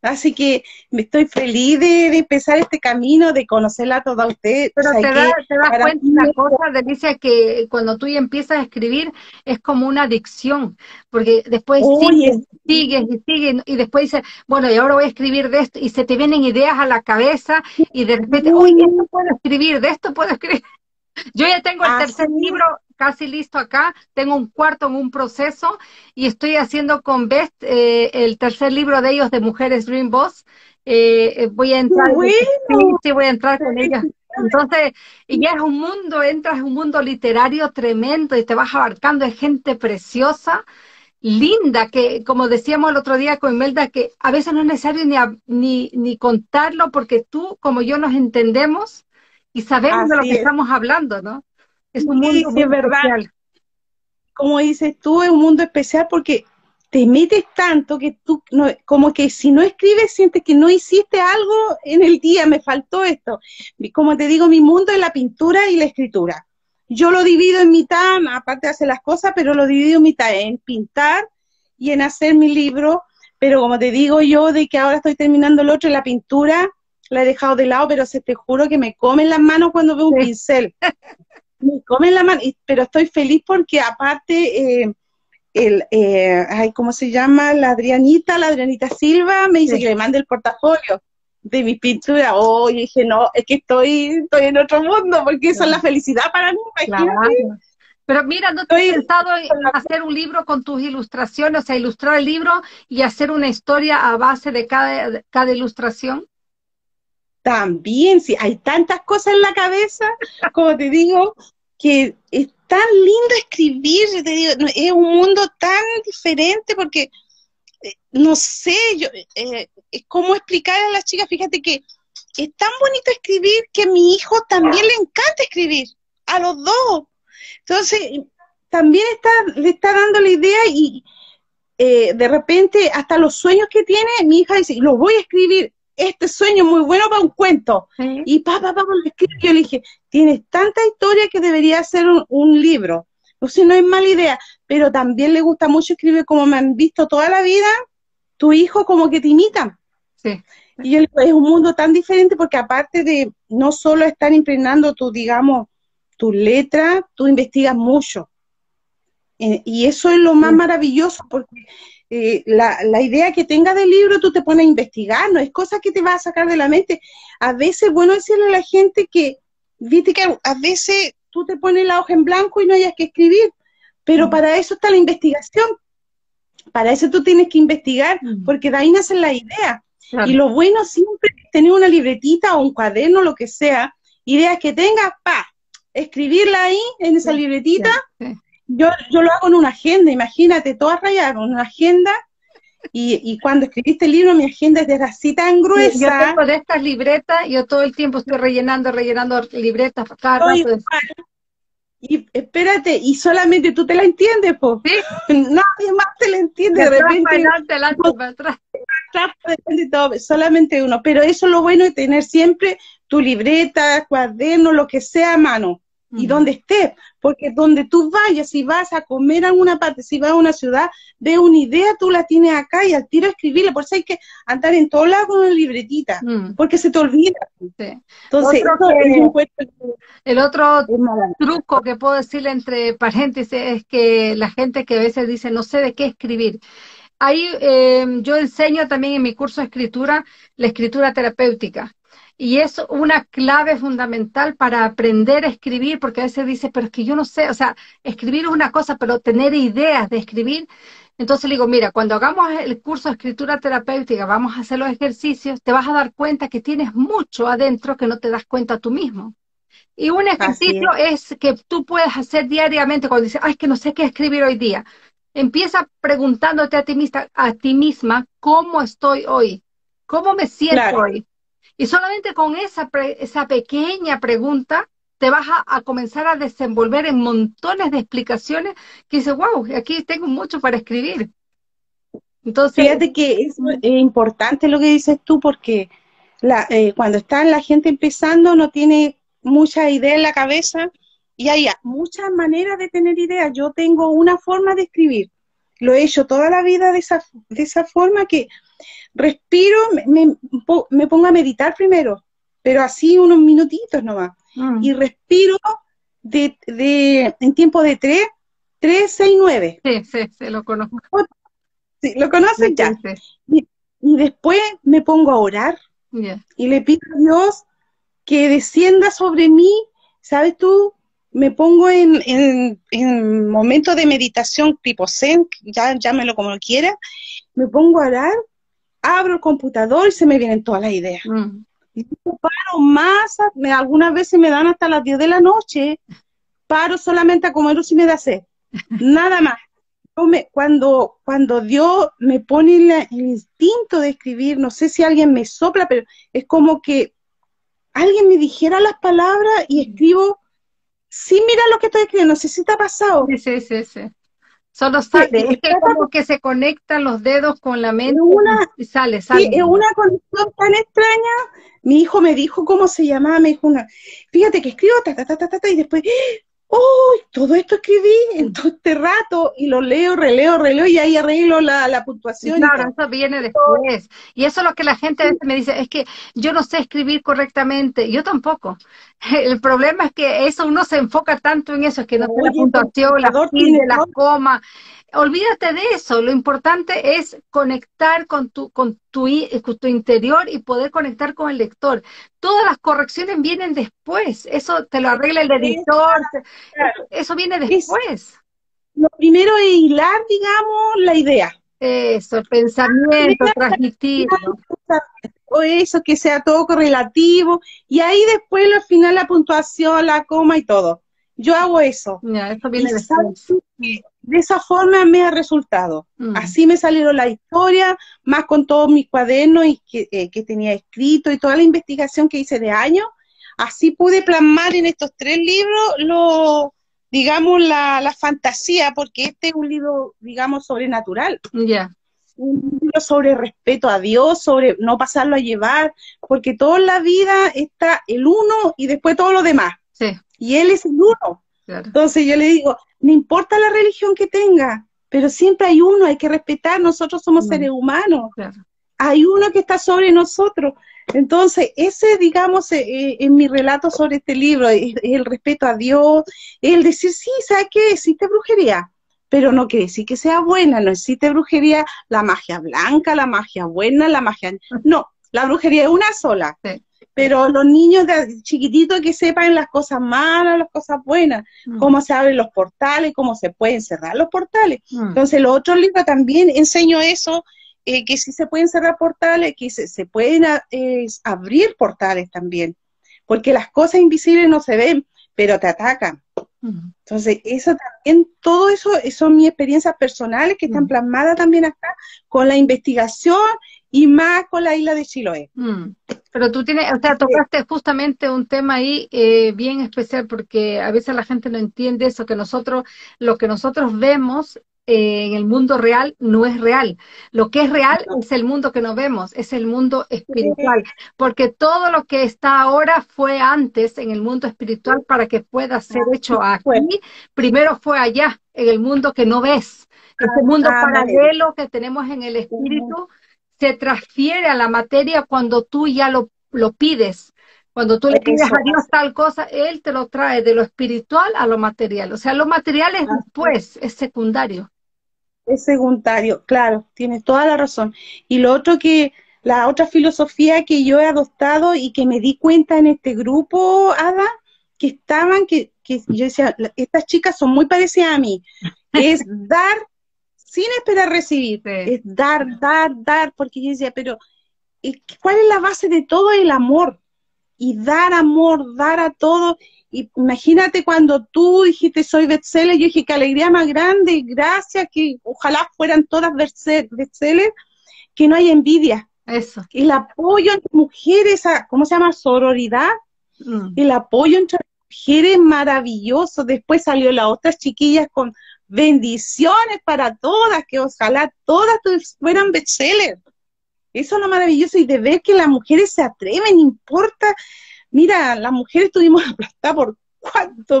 S2: Así que me estoy feliz de, empezar este camino, de conocerla a toda usted.
S1: Pero te, das cuenta una cosa, Delicia, que cuando tú ya empiezas a escribir es como una adicción, porque después sigues, sigues y sigues, y después dices, bueno, y ahora voy a escribir de esto, y se te vienen ideas a la cabeza, y de repente, uy, esto puedo escribir, de esto puedo escribir. Yo ya tengo el tercer libro casi listo acá, tengo un cuarto en un proceso y estoy haciendo con Best eh, el tercer libro de ellos de Mujeres Dream Boss. Eh, eh, voy a entrar, sí, voy a entrar con ellas. Entonces, y ya es un mundo, entras en un mundo literario tremendo y te vas abarcando de gente preciosa, linda, que como decíamos el otro día con Imelda, que a veces no es necesario ni, ni, ni contarlo porque tú, como yo, nos entendemos y sabemos de lo que estamos hablando, ¿no?
S2: Es un mundo muy verdad. Como dices tú, es un mundo especial porque te metes tanto que tú, como que si no escribes, sientes que no hiciste algo en el día, me faltó esto. Como te digo, mi mundo es la pintura y la escritura. Yo lo divido en mitad, aparte de hacer las cosas, pero lo divido en mitad, en pintar y en hacer mi libro. Pero como te digo yo, de que ahora estoy terminando el otro, la pintura, la he dejado de lado, pero se te juro que me comen las manos cuando veo un pincel. me comen la mano, pero estoy feliz porque aparte, eh, el, eh, ay, ¿cómo se llama? La Adrianita, la Adrianita Silva, me dice que le mande el portafolio de mi pintura. Oh, dije, no, es que estoy, estoy en otro mundo, porque eso es la felicidad para mí,
S1: Pero mira, ¿no te has pensado en hacer un libro con tus ilustraciones, o sea, ilustrar el libro y hacer una historia a base de cada, cada ilustración?
S2: También, sí, hay tantas cosas en la cabeza, como te digo, que es tan lindo escribir, te digo, es un mundo tan diferente porque, eh, no sé, yo, eh, cómo explicar a las chicas, fíjate que es tan bonito escribir que a mi hijo también le encanta escribir, a los dos. Entonces, también está, le está dando la idea y eh, de repente hasta los sueños que tiene, mi hija dice, los voy a escribir este sueño muy bueno para un cuento. Y papá, papá, yo le dije, tienes tanta historia que debería ser un, libro. O sea, no es mala idea, pero también le gusta mucho escribir como me han visto toda la vida, tu hijo como que te imita. Sí. Y es un mundo tan diferente porque aparte de no solo estar impregnando tu, digamos, tu letra, tú investigas mucho. Eh, y eso es lo más maravilloso porque eh, la, la, idea que tengas del libro, tú te pones a investigar, no es cosa que te va a sacar de la mente. A veces es bueno decirle a la gente que, viste que a veces tú te pones la hoja en blanco y no hayas que escribir, pero mm. para eso está la investigación. Para eso tú tienes que investigar, mm. porque de ahí nace la idea. Y lo bueno siempre es tener una libretita o un cuaderno, lo que sea, ideas que tengas, pa, escribirla ahí en esa libretita yo, yo lo hago en una agenda, imagínate, toda rayada en una agenda. Y, y, cuando escribiste el libro, mi agenda es de así tan gruesa.
S1: Yo tengo de estas libretas, yo todo el tiempo estoy rellenando, rellenando libretas cada
S2: Y espérate, y solamente tú te la entiendes, pues. ¿Sí? Nadie más te la entiende. De, repente. Adelante, adelante, atrás. solamente uno. Pero eso es lo bueno de tener siempre tu libreta, cuaderno, lo que sea a mano y donde estés, porque donde tú vayas, si vas a comer a alguna parte, si vas a una ciudad, de una idea, tú la tienes acá y al tiro escribirla, por eso hay que andar en todos lados con una libretita, mm. porque se te olvida.
S1: Entonces, el otro truco que puedo decirle entre paréntesis es que la gente que a veces dice, no sé de qué escribir. Ahí eh, yo enseño también en mi curso de escritura la escritura terapéutica y es una clave fundamental para aprender a escribir, porque a veces dice, pero es que yo no sé, o sea, escribir es una cosa, pero tener ideas de escribir. Entonces le digo, mira, cuando hagamos el curso de escritura terapéutica, vamos a hacer los ejercicios, te vas a dar cuenta que tienes mucho adentro que no te das cuenta tú mismo. Y un ejercicio es. que tú puedes hacer diariamente cuando dices, ay, es que no sé qué escribir hoy día. Empieza preguntándote a ti misma, a ti misma ¿cómo estoy hoy? ¿Cómo me siento hoy? Y solamente con esa, esa pequeña pregunta te vas a, comenzar a desenvolver en montones de explicaciones que dices, wow, aquí tengo mucho para escribir.
S2: Entonces, Fíjate que es, importante lo que dices tú porque la, eh, cuando está la gente empezando no tiene mucha idea en la cabeza y hay muchas maneras de tener ideas. Yo tengo una forma de escribir. Lo he hecho toda la vida de esa, de esa forma que respiro, me, me, pongo a meditar primero, pero así unos minutitos nomás. Mm. Y respiro de, de, en tiempo de 3, 3, 6, 9.
S1: Sí, sí, sí, lo conozco.
S2: Sí, lo conoces ya. Y, después me pongo a orar y le pido a Dios que descienda sobre mí, ¿sabes tú? Me pongo en, en, en momentos de meditación tipo zen, ya llámelo como quiera, me pongo a orar abro el computador y se me vienen todas las ideas. Mm. Y paro más, algunas veces me dan hasta las 10 de la noche, paro solamente a comer si me da sed, nada más. cuando, cuando Dios me pone el instinto de escribir, no sé si alguien me sopla, pero es como que alguien me dijera las palabras y escribo, sí, mira lo que estoy escribiendo, no sé si te ha pasado.
S1: Sí, sí, sí, sí. Solo sale, es que como que se conectan los dedos con la mente y sale, sale.
S2: es una conexión tan extraña. Mi hijo me dijo cómo se llamaba, me dijo una, fíjate que escribo ta, ta, ta, ta, ta, y después, ¡oh! Todo esto escribí en todo este rato y lo leo, releo, releo y ahí arreglo la, la puntuación.
S1: Claro, eso viene después. Y eso es lo que la gente a veces me dice, es que yo no sé escribir correctamente. Yo tampoco. El problema es que eso uno se enfoca tanto en eso, es que no tiene la puntuación, la tilde, la coma olvídate de eso, lo importante es conectar con tu, con tu, con tu interior y poder conectar con el lector. Todas las correcciones vienen después, eso te lo arregla el editor, eso viene después.
S2: Lo primero es hilar, digamos, la idea.
S1: Eso, el pensamiento, transmitirlo.
S2: O eso, que sea todo correlativo, y ahí después al final la puntuación, la coma y todo. Yo hago eso.
S1: Ya, eso viene después
S2: de esa forma me ha resultado. Mm. Así me salieron la historia, más con todos mis cuadernos y eh, que, tenía escrito y toda la investigación que hice de años. Así pude plasmar en estos tres libros lo, digamos, la, la fantasía, porque este es un libro, digamos, sobrenatural.
S1: Ya.
S2: Un libro sobre respeto a Dios, sobre no pasarlo a llevar, porque toda la vida está el uno y después todo lo demás.
S1: Sí.
S2: Y Él es el uno. Entonces yo le digo, no importa la religión que tenga, pero siempre hay uno, hay que respetar, nosotros somos seres humanos. Hay uno que está sobre nosotros. Entonces, ese, digamos, eh, eh, en mi relato sobre este libro, es, el respeto a Dios, el decir, sí, ¿sabes qué? Existe brujería, pero no quiere decir que sea buena, no existe brujería, la magia blanca, la magia buena, la magia... No, la brujería es una sola. Sí pero los niños de chiquititos que sepan las cosas malas, las cosas buenas, mm. cómo se abren los portales, cómo se pueden cerrar los portales. Mm. Entonces, los otros libros también enseño eso, eh, que sí se pueden cerrar portales, que se, pueden eh, abrir portales también, porque las cosas invisibles no se ven, pero te atacan. Mm. Entonces, eso también, todo eso son mis experiencias personales que están plasmadas también acá con la investigación y más con la isla de Chiloé.
S1: Mm. Pero tú tienes, o sea, tocaste justamente un tema ahí eh, bien especial porque a veces la gente no entiende eso, que nosotros, lo que nosotros vemos eh, en el mundo real no es real. Lo que es real es el mundo que no vemos, es el mundo espiritual, porque todo lo que está ahora fue antes en el mundo espiritual para que pueda ser hecho aquí, primero fue allá, en el mundo que no ves, ese mundo paralelo que tenemos en el espíritu se transfiere a la materia cuando tú ya lo, lo pides. Cuando tú le pides a Dios tal cosa, Él te lo trae de lo espiritual a lo material. O sea, lo material es después, es secundario.
S2: Es secundario, claro, tienes toda la razón. Y lo otro que, la otra filosofía que yo he adoptado y que me di cuenta en este grupo, Ada, que estaban, que, que yo decía, estas chicas son muy parecidas a mí, es dar sin esperar recibir, es dar, dar, dar, porque yo decía, pero ¿cuál es la base de todo? El amor. Y dar amor, dar a todo. Y imagínate cuando tú dijiste soy bestseller, yo dije qué alegría más grande, gracias, que ojalá fueran todas bestseller, que no haya envidia.
S1: Eso.
S2: El apoyo entre mujeres, ¿cómo se llama? Sororidad. Mm. El apoyo entre mujeres maravilloso. Después salió las otras chiquillas con bendiciones para todas, que ojalá todas fueran bestsellers. Eso es lo maravilloso y de ver que las mujeres se atreven, importa. Mira, las mujeres tuvimos aplastadas por cuánto.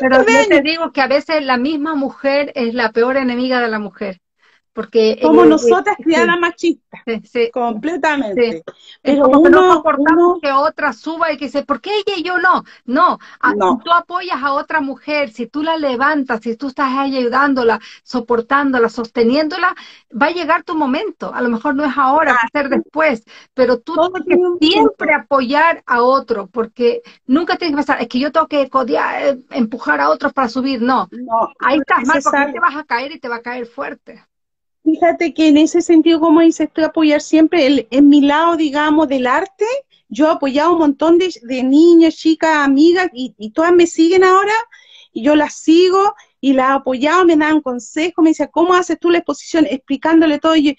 S1: Pero yo te digo que a veces la misma mujer es la peor enemiga de la mujer. Porque,
S2: como nosotras criadas machistas, completamente.
S1: Pero uno, no soportamos que otra suba y que dice, ¿por qué ella y yo no? No, Si tú apoyas a otra mujer, si tú la levantas, si tú estás ayudándola, soportándola, sosteniéndola, va a llegar tu momento. A lo mejor no es ahora, va a ser después, pero tú tienes que siempre apoyar a otro, porque nunca tienes que pensar, es que yo tengo que eh, empujar a otros para subir. No, no ahí estás mal porque te vas a caer y te va a caer fuerte.
S2: Fíjate que en ese sentido, como dices tú, apoyar siempre en mi lado, digamos, del arte, yo he apoyado un montón de, de niñas, chicas, amigas, y, todas me siguen ahora, y yo las sigo, y las he apoyado, me dan consejos, me decía, ¿cómo haces tú la exposición? Explicándole todo, y yo,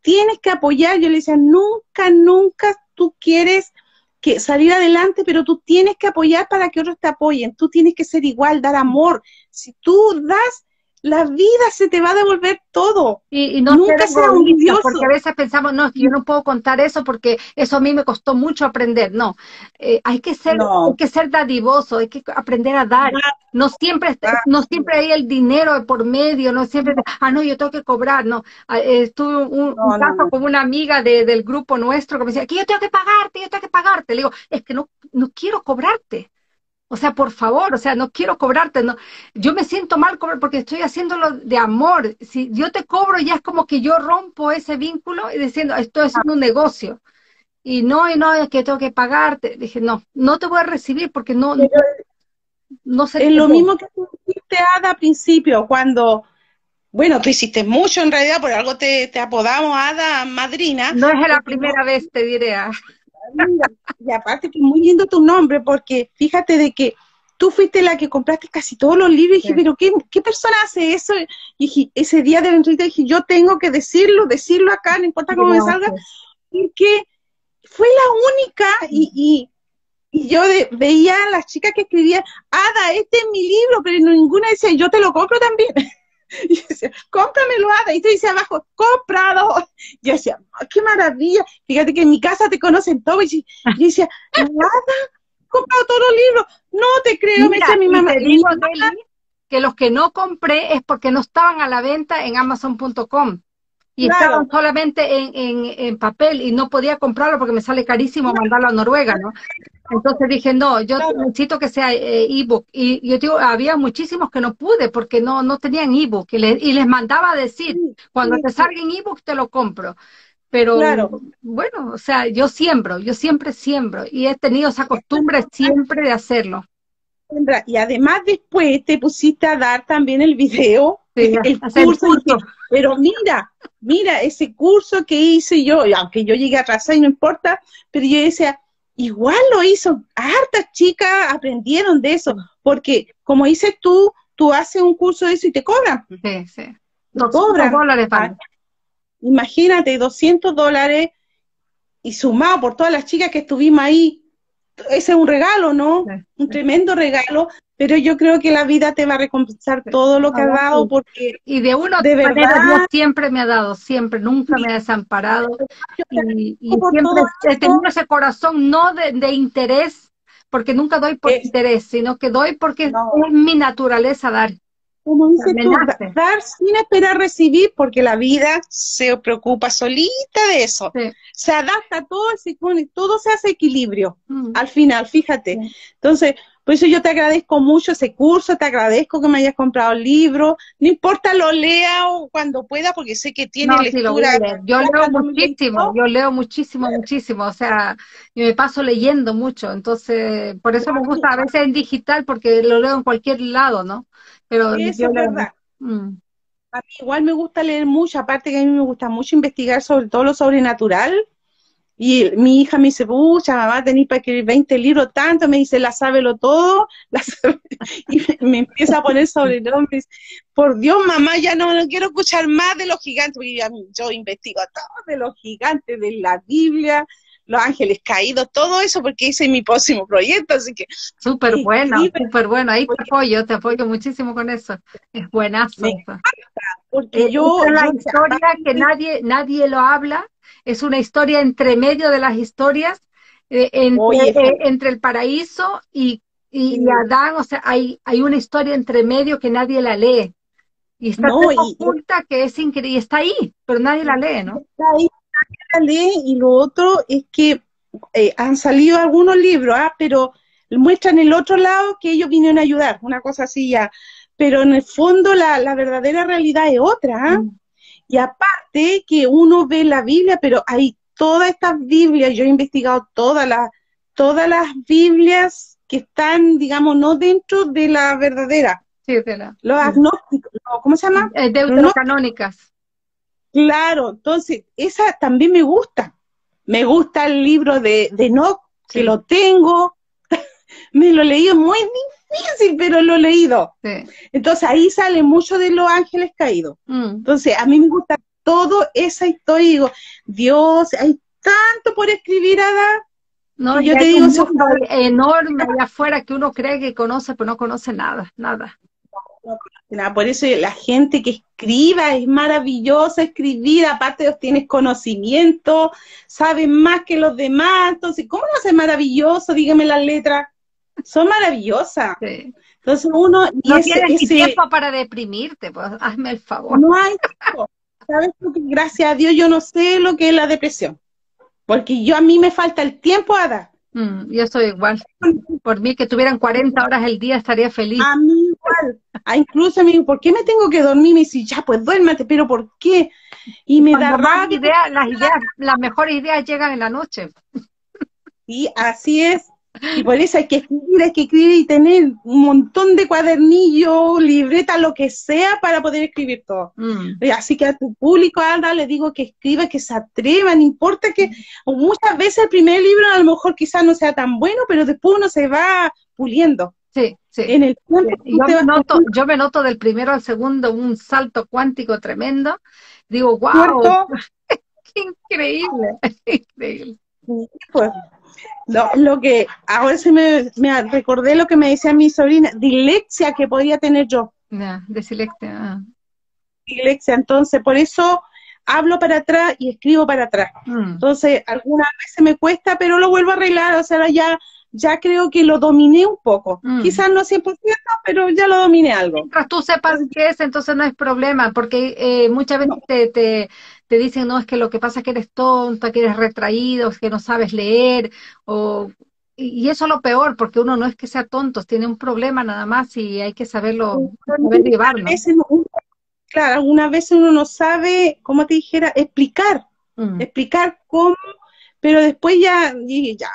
S2: tienes que apoyar, yo le decía, nunca, nunca tú quieres que salir adelante, pero tú tienes que apoyar para que otros te apoyen, tú tienes que ser igual, dar amor. Si tú das, la vida se te va a devolver todo.
S1: Y, no Nunca sea un Porque a veces pensamos, no, es que yo no puedo contar eso porque eso a mí me costó mucho aprender. No, eh, hay que ser, hay que ser dadivoso, hay que aprender a dar. No siempre, no siempre hay el dinero por medio, no siempre, ah, no, yo tengo que cobrar, no. Ah, eh, estuve un, caso con una amiga del grupo nuestro que me decía, que yo tengo que pagarte, yo tengo que pagarte. Le digo, es que no, no quiero cobrarte. O sea, por favor, o sea, no quiero cobrarte, no. Yo me siento mal cobrar porque estoy haciéndolo de amor. Si yo te cobro ya es como que yo rompo ese vínculo y diciendo, esto es un negocio. Y no, y no, es que tengo que pagarte. Dije, no, no te voy a recibir porque no,
S2: no, sé. Es lo mismo que tú hiciste, Ada, al principio, cuando, bueno, tú hiciste mucho en realidad, por algo te, te apodamos Ada Madrina.
S1: No es la primera vez, te diré.
S2: Y aparte que muy lindo tu nombre, porque fíjate de que tú fuiste la que compraste casi todos los libros, y dije, pero ¿qué, ¿qué, persona hace eso? Y dije, ese día de la entrevista dije, yo tengo que decirlo, decirlo acá, no importa cómo me salga, porque fue la única, y, y, yo veía a las chicas que escribían, Ada, este es mi libro, pero ninguna decía, yo te lo compro también. Y yo decía, cómpramelo, Ada. Y tú dice abajo, comprado. Y yo decía, qué maravilla. Fíjate que en mi casa te conocen todo. Y yo decía, Ada, comprado todos los libros. No te creo, me dice mi mamá.
S1: que los que no compré es porque no estaban a la venta en Amazon.com y estaban solamente en, en, papel y no podía comprarlo porque me sale carísimo mandarlo a Noruega, ¿no? Entonces dije, no, yo necesito que sea eh, ebook. Y yo digo, había muchísimos que no pude porque no, no tenían ebook. Y, y les mandaba a decir, cuando te salga en ebook te lo compro. Pero bueno, o sea, yo siembro, yo siempre siembro y he tenido esa costumbre siempre de hacerlo.
S2: Y además después te pusiste a dar también el video, el, curso, pero mira, mira, ese curso que hice yo, aunque yo llegué atrasada y no importa, pero yo decía, igual lo hizo, hartas chicas aprendieron de eso, porque como dices tú, tú haces un curso de eso y te cobran.
S1: Sí, sí. 200 dólares para.
S2: Imagínate, 200 dólares y sumado por todas las chicas que estuvimos ahí, ese es un regalo, ¿no? un tremendo regalo, pero yo creo que la vida te va a recompensar todo lo que ha dado porque
S1: y de una de verdad Dios siempre me ha dado siempre nunca me ha desamparado y, siempre he tenido ese corazón no de, interés porque nunca doy por interés sino que doy porque es mi naturaleza dar.
S2: Como dice tú, dar sin esperar recibir, porque la vida se preocupa solita de eso. Se adapta todo, se pone, todo se hace equilibrio mm. al final, fíjate. Entonces, por eso yo te agradezco mucho ese curso, te agradezco que me hayas comprado el libro, no importa lo lea o cuando pueda, porque sé que tiene lectura.
S1: yo leo muchísimo, yo leo muchísimo, muchísimo, o sea, y me paso leyendo mucho, entonces, por eso me gusta a veces en digital, porque lo leo en cualquier lado, ¿no? Pero
S2: eso es verdad. Mm. A mí igual me gusta leer mucho, aparte que a mí me gusta mucho investigar sobre todo lo sobrenatural, Y mi hija me dice, pucha, mamá, tenéis para escribir 20 libros tanto, me dice, la sábelo todo, la y me, empieza a poner sobrenombres. Por Dios, mamá, ya no, quiero escuchar más de los gigantes, porque yo investigo todo de los gigantes, de la Biblia, los ángeles caídos, todo eso, porque ese es mi próximo proyecto, así que...
S1: Súper bueno, súper bueno, ahí te apoyo, te apoyo muchísimo con eso, es buenazo. Porque eh, yo... Es la historia que nadie, nadie lo habla, es una historia entre medio de las historias, eh, eh, entre, el paraíso y, y, Adán, o sea, hay, hay una historia entre medio que nadie la lee. Y está no, oculta que es increíble, está ahí, pero nadie la lee, ¿no?
S2: Está ahí, y lo otro es que eh, han salido algunos libros, ¿ah? pero muestran el otro lado que ellos vinieron a ayudar, una cosa así ya. Pero en el fondo la, verdadera realidad es otra. ¿ah? Mm. Y aparte que uno ve la Biblia, pero hay todas estas Biblias, yo he investigado todas las, todas las Biblias que están, digamos, no dentro de la verdadera.
S1: Sí, de la.
S2: Los agnósticos, ¿cómo se llama?
S1: Eh, deuterocanónicas.
S2: Claro, entonces, esa también me gusta. Me gusta el libro de, de Enoch, que lo tengo. me lo leído muy difícil, pero lo he leído. Entonces, ahí sale mucho de los ángeles caídos. Mm. Entonces, a mí me gusta todo esa historia. Digo, Dios, hay tanto por escribir, Ada.
S1: No, yo te digo, un enorme allá afuera que uno cree que conoce, pero no conoce nada, nada.
S2: Por eso la gente que escriba es maravillosa escribir, aparte tienes conocimiento, sabes más que los demás, entonces, ¿cómo no es maravilloso? Dígame las letras, son maravillosas. Entonces uno...
S1: no tienes tiempo para deprimirte, pues hazme el favor.
S2: No hay tiempo. ¿Sabes? gracias a Dios yo no sé lo que es la depresión, porque yo a mí me falta el tiempo a dar.
S1: Mm, yo soy igual. Por mí que tuvieran 40 horas al día estaría feliz.
S2: A mí igual. A incluso me digo, ¿por qué me tengo que dormir? Me dice, ya, pues duérmate, pero ¿por qué? Y me da rabia.
S1: las ideas, las mejores ideas llegan en la noche.
S2: Y así es. Y por eso hay que escribir, hay que escribir y tener un montón de cuadernillos, libreta, lo que sea para poder escribir todo. Mm. Así que a tu público, ahora le digo que escriba, que se atreva, no importa que muchas veces el primer libro a lo mejor quizás no sea tan bueno, pero después uno se va puliendo.
S1: Sí, sí.
S2: En el
S1: yo, me noto, yo me noto del primero al segundo un salto cuántico tremendo. Digo, wow, qué increíble, increíble.
S2: Pues, lo, que ahora se me, me, recordé lo que me decía mi sobrina, dilexia que podía tener yo.
S1: Yeah, dislexia. Ah.
S2: Dilexia, entonces por eso hablo para atrás y escribo para atrás. Mm. Entonces, algunas veces me cuesta, pero lo vuelvo a arreglar, o sea, ya ya creo que lo dominé un poco. Mm. Quizás no 100%, pero ya lo dominé algo.
S1: Mientras tú sepas qué es, entonces no es problema, porque eh, muchas veces te, te, te, dicen, no, es que lo que pasa es que eres tonta, que eres retraído, que no sabes leer, o... Y eso es lo peor, porque uno no es que sea tonto, tiene un problema nada más y hay que saberlo, saber llevarlo.
S2: Claro, algunas veces uno no sabe, como te dijera, explicar, mm. explicar cómo, pero después ya, ya,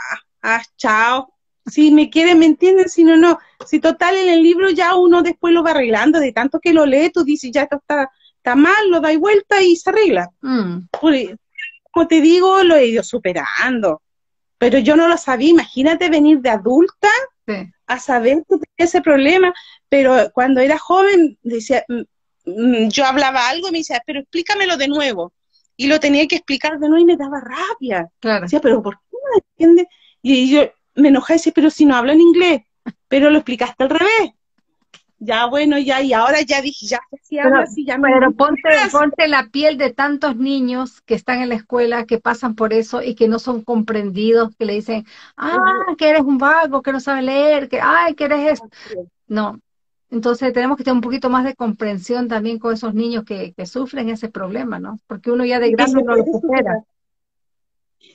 S2: ah, chao. Si me quieren, me entienden, si no, no. Si total en el libro ya uno después lo va arreglando, de tanto que lo lee, tú dices, ya esto está, está mal, lo dais vuelta y se arregla. Mm. Como te digo, lo he ido superando. Pero yo no lo sabía, imagínate venir de adulta a saber que tenía ese problema. Pero cuando era joven, decía, mm, mm, yo hablaba algo y me decía, pero explícamelo de nuevo. Y lo tenía que explicar de nuevo y me daba rabia.
S1: Claro.
S2: Decía, pero ¿por qué no entiende? Y yo me enojé y decía, pero si no hablo en inglés, pero lo explicaste al revés. Ya, bueno, ya, y ahora ya dije, ya, si
S1: habla así, ya me Pero ponte, ponte la piel de tantos niños que están en la escuela, que pasan por eso y que no son comprendidos, que le dicen, ah, que eres un vago, que no sabe leer, que, ay, que eres esto. No. Entonces tenemos que tener un poquito más de comprensión también con esos niños que, que sufren ese problema, ¿no? Porque uno ya de grande no lo supera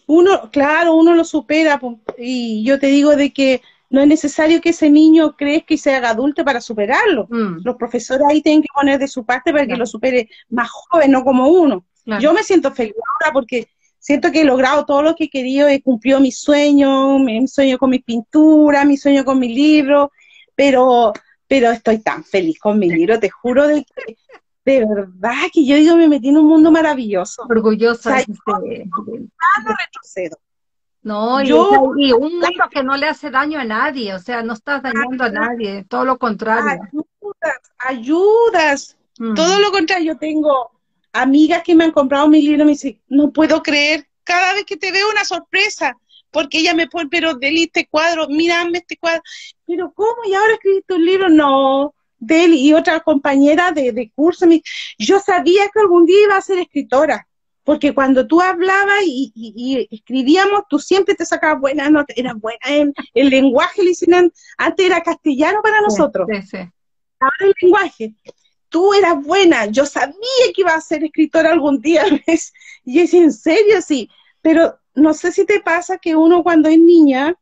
S2: uno, claro, uno lo supera y yo te digo de que no es necesario que ese niño crezca y se haga adulto para superarlo. Mm. Los profesores ahí tienen que poner de su parte para que lo supere más joven, no como uno. Yo me siento feliz ahora porque siento que he logrado todo lo que he querido, he cumplido mi sueño, mi sueño con mis pinturas, mi sueño con mi libro, pero, pero estoy tan feliz con mi libro, te juro de que de verdad que yo digo, me metí en un mundo maravilloso.
S1: Orgullosa.
S2: O sea,
S1: de- de-
S2: No retrocedo.
S1: No,
S2: Yo-
S1: y un mundo que no le hace daño a nadie, o sea, no estás dañando a nadie, todo lo contrario.
S2: Ayudas, ayudas.
S1: Mm.
S2: Todo lo contrario, yo tengo amigas que me han comprado mi libro y me dicen, no puedo creer, cada vez que te veo una sorpresa, porque ella me pone, pero Deli, este cuadro, mírame este cuadro, pero ¿cómo? ¿Y ahora escribiste un libro? No, Deli, y otra compañera de, de curso, me, yo sabía que algún día iba a ser escritora, porque cuando tú hablabas y, y- y escribíamos, tú siempre te sacabas buenas notas, eras buena en el lenguaje, antes era castellano para
S1: Sí,
S2: nosotros
S1: sí, sí.
S2: ahora el lenguaje. Tú eras buena, yo sabía que iba a ser escritora algún día, ¿ves? Y es en serio, sí. Pero no sé si te pasa que uno cuando es niña,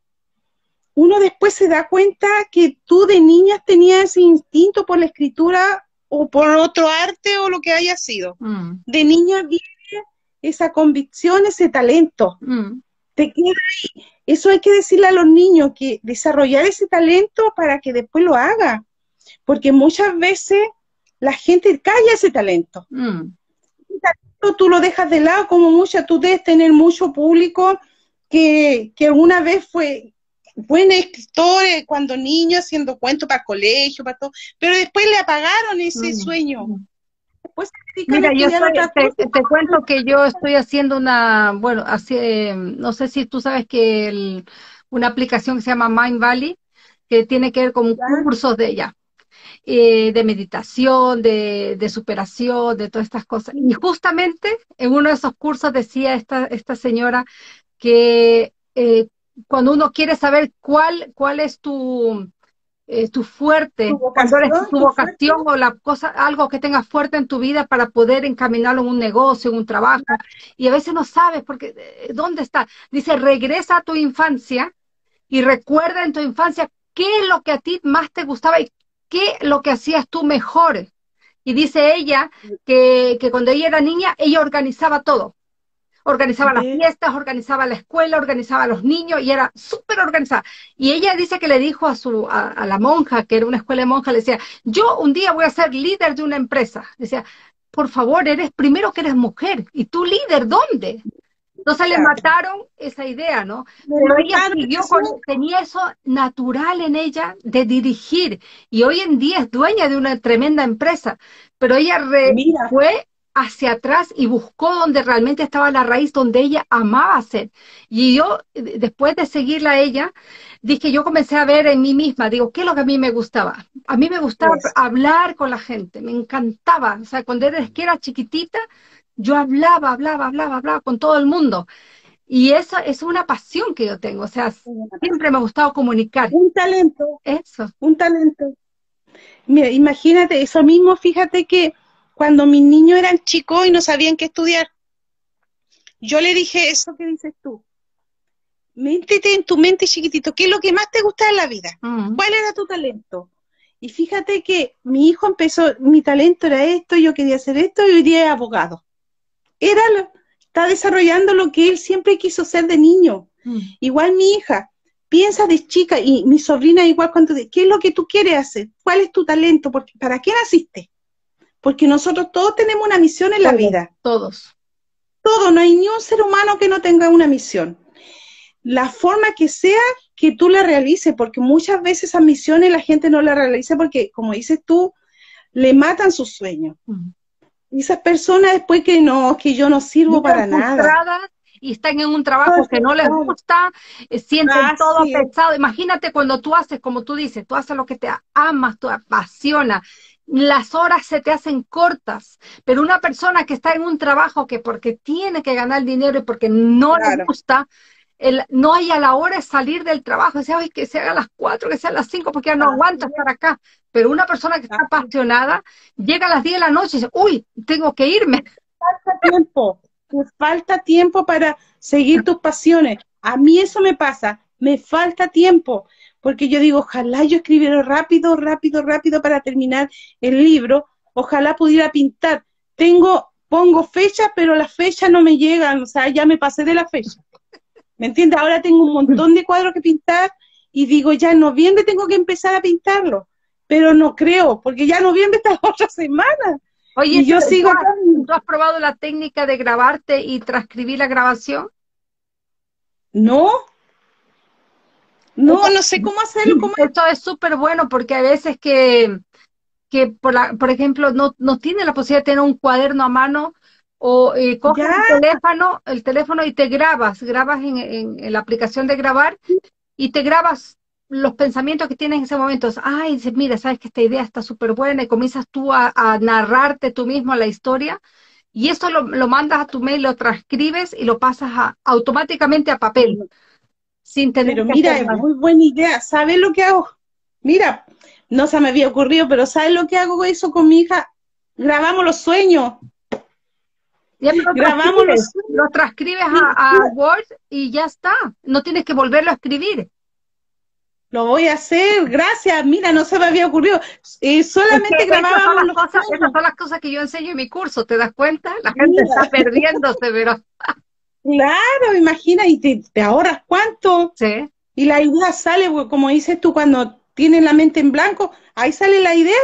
S2: uno después se da cuenta que tú de niña tenías ese instinto por la escritura o por otro arte o lo que haya sido.
S1: Mm,
S2: De niña viene esa convicción, ese talento
S1: mm.
S2: te queda ahí. Eso hay que decirle a los niños, que desarrollar ese talento para que después lo haga. Porque muchas veces la gente calla ese talento.
S1: Mm,
S2: Tú lo dejas de lado, como mucha, tú debes tener mucho público que, que alguna vez fue buen escritor eh, cuando niño haciendo cuentos para colegio, para todo, pero después le apagaron ese
S1: Mm.
S2: sueño.
S1: mm.
S2: Después se
S1: Mira,
S2: a
S1: yo
S2: otra
S1: te,
S2: cosa.
S1: te cuento que yo estoy haciendo una, bueno, así, eh, no sé si tú sabes que el- una aplicación que se llama Mind Valley, que tiene que ver con
S2: Ya.
S1: cursos de ella, eh, de meditación, de, de superación, de todas estas cosas. Y justamente en uno de esos cursos decía esta, esta señora que eh, cuando uno quiere saber cuál, cuál es tu, eh, tu fuerte,
S2: Tu vocación
S1: o la cosa, algo que tengas fuerte en tu vida para poder encaminarlo en un negocio, en un trabajo, y a veces no sabes porque eh, dónde está. Dice, regresa a tu infancia y recuerda en tu infancia qué es lo que a ti más te gustaba y qué es lo que hacías tú mejor. Y dice ella que, que cuando ella era niña, ella organizaba todo. Organizaba las fiestas, organizaba la escuela, organizaba a los niños y era súper organizada. Y ella dice que le dijo a, su, a, a la monja, que era una escuela de monjas, le decía, yo un día voy a ser líder de una empresa. Decía, por favor, eres primero que eres mujer. ¿Y tú líder dónde? Entonces le
S2: Claro.
S1: mataron esa idea, ¿no?
S2: Me
S1: Pero ella siguió con, tenía eso natural en ella de dirigir y hoy en día es dueña de una tremenda empresa, pero ella re- fue hacia atrás y buscó donde realmente estaba la raíz, donde ella amaba ser. Y yo, eh, después de seguirla a ella, dije, yo comencé a ver en mí misma, digo, ¿qué es lo que a mí me gustaba? A mí me gustaba hablar con la gente, me encantaba. O sea, cuando era, que era chiquitita, yo hablaba, hablaba, hablaba, hablaba con todo el mundo. Y esa es una pasión que yo tengo, o sea, siempre me ha gustado comunicar.
S2: Un talento.
S1: Eso.
S2: un talento. Mira, imagínate, eso mismo, fíjate que cuando mis niños eran chicos y no sabían qué estudiar, yo le dije eso que dices tú. Méntete en tu mente chiquitito, ¿qué es lo que más te gusta en la vida?
S1: Mm.
S2: ¿Cuál era tu talento? Y fíjate que mi hijo empezó, mi talento era esto, yo quería hacer esto y hoy día es abogado. Era, lo- está desarrollando lo que él siempre quiso ser de niño.
S1: Mm.
S2: Igual mi hija, piensa de chica y mi sobrina igual cuando de, ¿qué es lo que tú quieres hacer? ¿Cuál es tu talento? Porque, ¿Para qué naciste? Porque nosotros todos tenemos una misión en la
S1: Todos.
S2: vida.
S1: Todos.
S2: Todo, no hay ni un ser humano que no tenga una misión. La forma que sea que tú la realices, porque muchas veces esas misiones la gente no la realiza porque, como dices tú, le matan sus sueños. Y esas personas después que no, que yo no sirvo para nada.
S1: y están en un trabajo que no les gusta, eh, sienten
S2: Así
S1: todo
S2: es.
S1: pesado. Imagínate cuando tú haces, como tú dices, tú haces lo que te amas, te apasiona, las horas se te hacen cortas, pero una persona que está en un trabajo que porque tiene que ganar dinero y porque no le gusta, el, no hay a la hora de salir del trabajo, dice, ay, que se haga a las cuatro, que sea a las cinco, porque ya no aguanta
S2: es.
S1: estar acá. Pero una persona que está apasionada, llega a las 10 de la noche y dice, uy, tengo que irme.
S2: falta tiempo, falta tiempo para seguir tus pasiones. A mí eso me pasa, me falta tiempo, porque yo digo, ojalá yo escribiera rápido, rápido, rápido para terminar el libro, ojalá pudiera pintar. Tengo, pongo fechas, pero las fechas no me llegan, o sea, ya me pasé de la fecha. ¿Me entiendes? Ahora tengo un montón de cuadros que pintar y digo, ya en noviembre tengo que empezar a pintarlo, pero no creo, porque ya noviembre está la otra semana.
S1: Oye,
S2: y yo
S1: ¿tú-
S2: sigo
S1: ¿tú, tú has probado la técnica de grabarte y transcribir la grabación?
S2: No, no, no sé cómo hacerlo, cómo
S1: Esto es súper bueno porque hay veces que, que por, la, por ejemplo, no, no tiene la posibilidad de tener un cuaderno a mano o eh, coges el teléfono, el teléfono y te grabas, grabas en, en- en la aplicación de grabar y te grabas los pensamientos que tienes en ese momento. Ay, dices, mira, sabes que esta idea está súper buena y comienzas tú a, a narrarte tú mismo la historia y eso lo, lo mandas a tu mail, lo transcribes y lo pasas a- automáticamente a papel. Sin tener
S2: Pero
S1: que
S2: mira,
S1: hacer
S2: es muy buena idea. ¿Sabes lo que hago? Mira, no se me había ocurrido, pero ¿sabes lo que hago eso con mi hija? Grabamos los sueños.
S1: Ya, pero
S2: Grabamos los sueños.
S1: lo transcribes a, a Word y ya está. No tienes que volverlo a escribir.
S2: Lo voy a hacer, gracias. Mira, no se me había ocurrido. Eh,
S1: Es
S2: solamente
S1: que esas son,
S2: grabábamos
S1: las
S2: los
S1: cosas,
S2: sueños.
S1: esas son las cosas que yo enseño en mi curso, ¿te das cuenta? La gente
S2: Mira.
S1: está perdiéndose, pero
S2: Claro, imagina, y te, te ahorras cuánto.
S1: sí.
S2: Y la idea sale, pues, como dices tú, cuando tienes la mente en blanco, ahí sale la idea.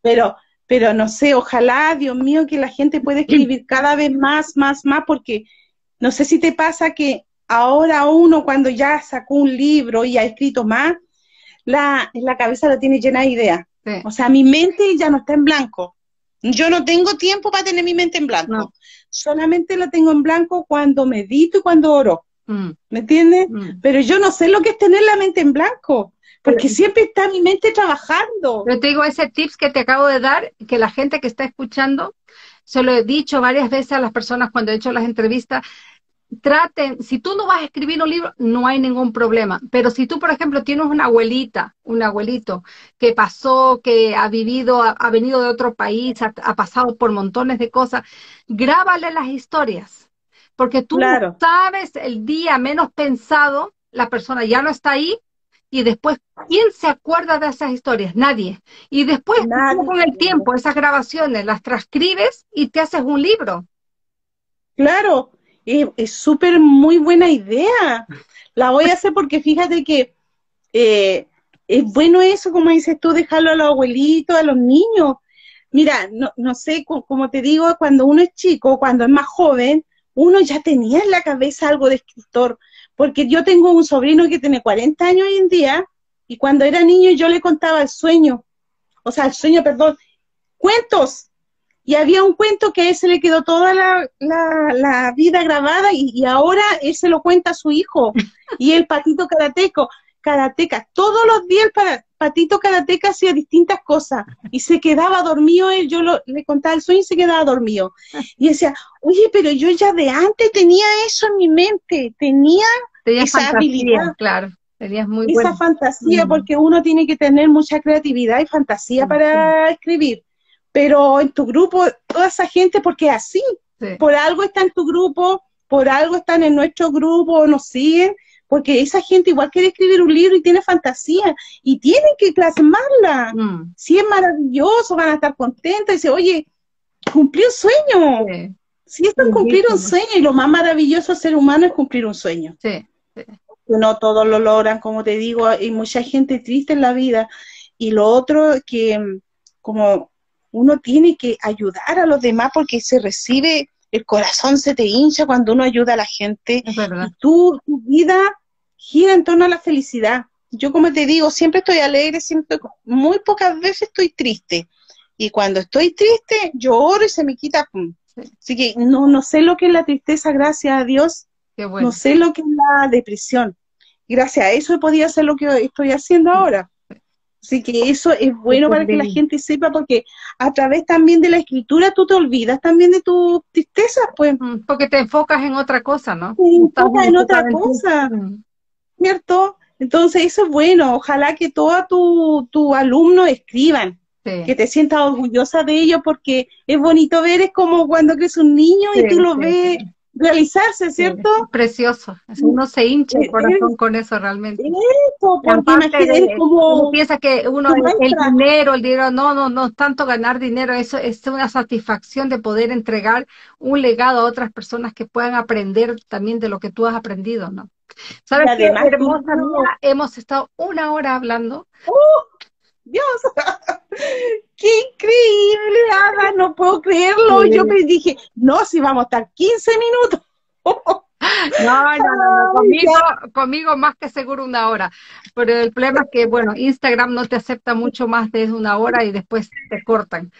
S2: Pero, pero no sé, ojalá, Dios mío, que la gente pueda escribir cada vez más, más, más, porque no sé si te pasa que ahora uno cuando ya sacó un libro y ha escrito más, la, la cabeza la tiene llena de ideas.
S1: sí.
S2: O sea, mi mente ya no está en blanco. Yo no tengo tiempo para tener mi mente en blanco.
S1: No.
S2: Solamente la tengo en blanco cuando medito y cuando oro.
S1: Mm,
S2: ¿Me entiendes?
S1: mm.
S2: Pero yo no sé lo que es tener la mente en blanco, porque siempre está mi mente trabajando.
S1: Yo te digo, ese tips que te acabo de dar, que la gente que está escuchando, se lo he dicho varias veces a las personas cuando he hecho las entrevistas, traten, si tú no vas a escribir un libro, no hay ningún problema, pero si tú, por ejemplo, tienes una abuelita, un abuelito que pasó, que ha vivido, ha, ha venido de otro país, ha, ha pasado por montones de cosas, grábale las historias, porque tú
S2: Claro.
S1: sabes el día menos pensado, la persona ya no está ahí, y después, ¿quién se acuerda de esas historias? Nadie. Y después,
S2: Nadie.
S1: con el tiempo, esas grabaciones las transcribes y te haces un libro.
S2: Claro, es es súper muy buena idea. La voy a hacer porque fíjate que eh, es bueno eso, como dices tú, dejarlo a los abuelitos, a los niños. Mira, no, no sé, co- como te digo, cuando uno es chico, cuando es más joven, uno ya tenía en la cabeza algo de escritor, porque yo tengo un sobrino que tiene 40 años hoy en día, y cuando era niño yo le contaba el sueño, o sea, el sueño, perdón, cuentos, y había un cuento que a él se le quedó toda la, la, la vida grabada y, y ahora él se lo cuenta a su hijo. Y el patito karateco, karateca, todos los días el pa- patito karateca hacía distintas cosas y se quedaba dormido él, yo lo- le contaba el sueño y se quedaba dormido. Y decía, oye, pero yo ya de antes tenía eso en mi mente, tenía
S1: Tenías
S2: Esa
S1: fantasía,
S2: habilidad.
S1: claro. Tenías muy
S2: esa
S1: buena.
S2: fantasía,
S1: Mm.
S2: porque uno tiene que tener mucha creatividad y fantasía
S1: Sí,
S2: para escribir. Pero en tu grupo, toda esa gente, porque es así,
S1: Sí.
S2: por algo está en tu grupo, por algo están en nuestro grupo, nos siguen, porque esa gente igual quiere escribir un libro y tiene fantasía y tienen que plasmarla.
S1: Mm,
S2: Si es maravilloso, van a estar contentos y dicen, oye, cumplí un sueño.
S1: sí,
S2: Si esto es cumplir un sueño y lo más maravilloso del ser humano es cumplir un sueño.
S1: sí.
S2: No todos lo logran, como te digo, hay mucha gente triste en la vida. Y lo otro que como uno tiene que ayudar a los demás porque se recibe, el corazón se te hincha cuando uno ayuda a la gente.
S1: Es verdad.
S2: Y tú, tu vida gira en torno a la felicidad. Yo, como te digo, siempre estoy alegre, siempre, muy pocas veces estoy triste. Y cuando estoy triste, lloro y se me quita. pum. Así que no, no sé lo que es la tristeza, gracias a Dios.
S1: Qué bueno.
S2: No sé lo que es la depresión. Y gracias a eso he podido hacer lo que estoy haciendo ahora. Así que eso es bueno para que la gente sepa, porque a través también de la escritura tú te olvidas también de tus tristezas, pues.
S1: Mm, Porque te enfocas en otra cosa, ¿no?
S2: Te enfocas en otra cosa.
S1: Mm,
S2: ¿cierto? Entonces eso es bueno. Ojalá que todos tus tu alumnos escriban,
S1: sí.
S2: que te sientas orgullosa de ellos, porque es bonito ver, es como cuando crece un niño y tú lo
S1: sí,
S2: ves. Realizarse, ¿cierto?
S1: precioso. Uno se hincha el
S2: Eh,
S1: corazón con eso realmente.
S2: Eso, porque
S1: de-
S2: como...
S1: uno piensa que uno el, dinero, el dinero, no, no, no tanto ganar dinero, eso es una satisfacción de poder entregar un legado a otras personas que puedan aprender también de lo que tú has aprendido, ¿no? ¿Sabes qué, hermosa mía? Hemos estado una hora hablando
S2: Dios, ¡Qué increíble, Ada! No puedo creerlo. Yo me dije, no, si vamos a estar 15 minutos.
S1: No, no, no, Conmigo, conmigo más que seguro una hora. Pero el problema es que, bueno, Instagram no te acepta mucho más de una hora y después te cortan.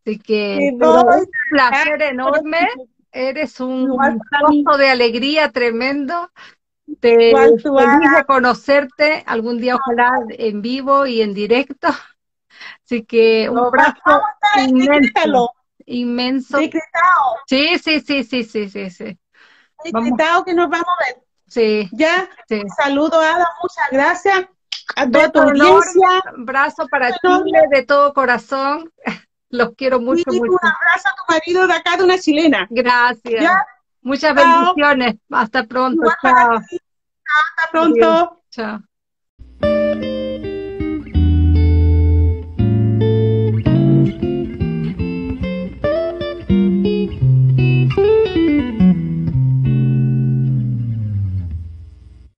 S1: Así que no, un placer enorme. Eres un gozo de alegría tremendo. Te feliz de conocerte algún día, ojalá en vivo y en directo. Así que un abrazo inmenso. Inmenso. Sí, sí, sí, sí, sí, sí, sí.
S2: Que nos vamos a ver.
S1: Sí.
S2: Ya. Sí. Saludo, Ada, muchas gracias. A toda tu audiencia.
S1: Un abrazo para Chile de todo corazón. Los quiero mucho, y mucho.
S2: Un abrazo a tu marido de acá, de una chilena.
S1: Gracias. Muchas bendiciones. Hasta pronto. Chao.
S2: Hasta pronto.
S1: Chao.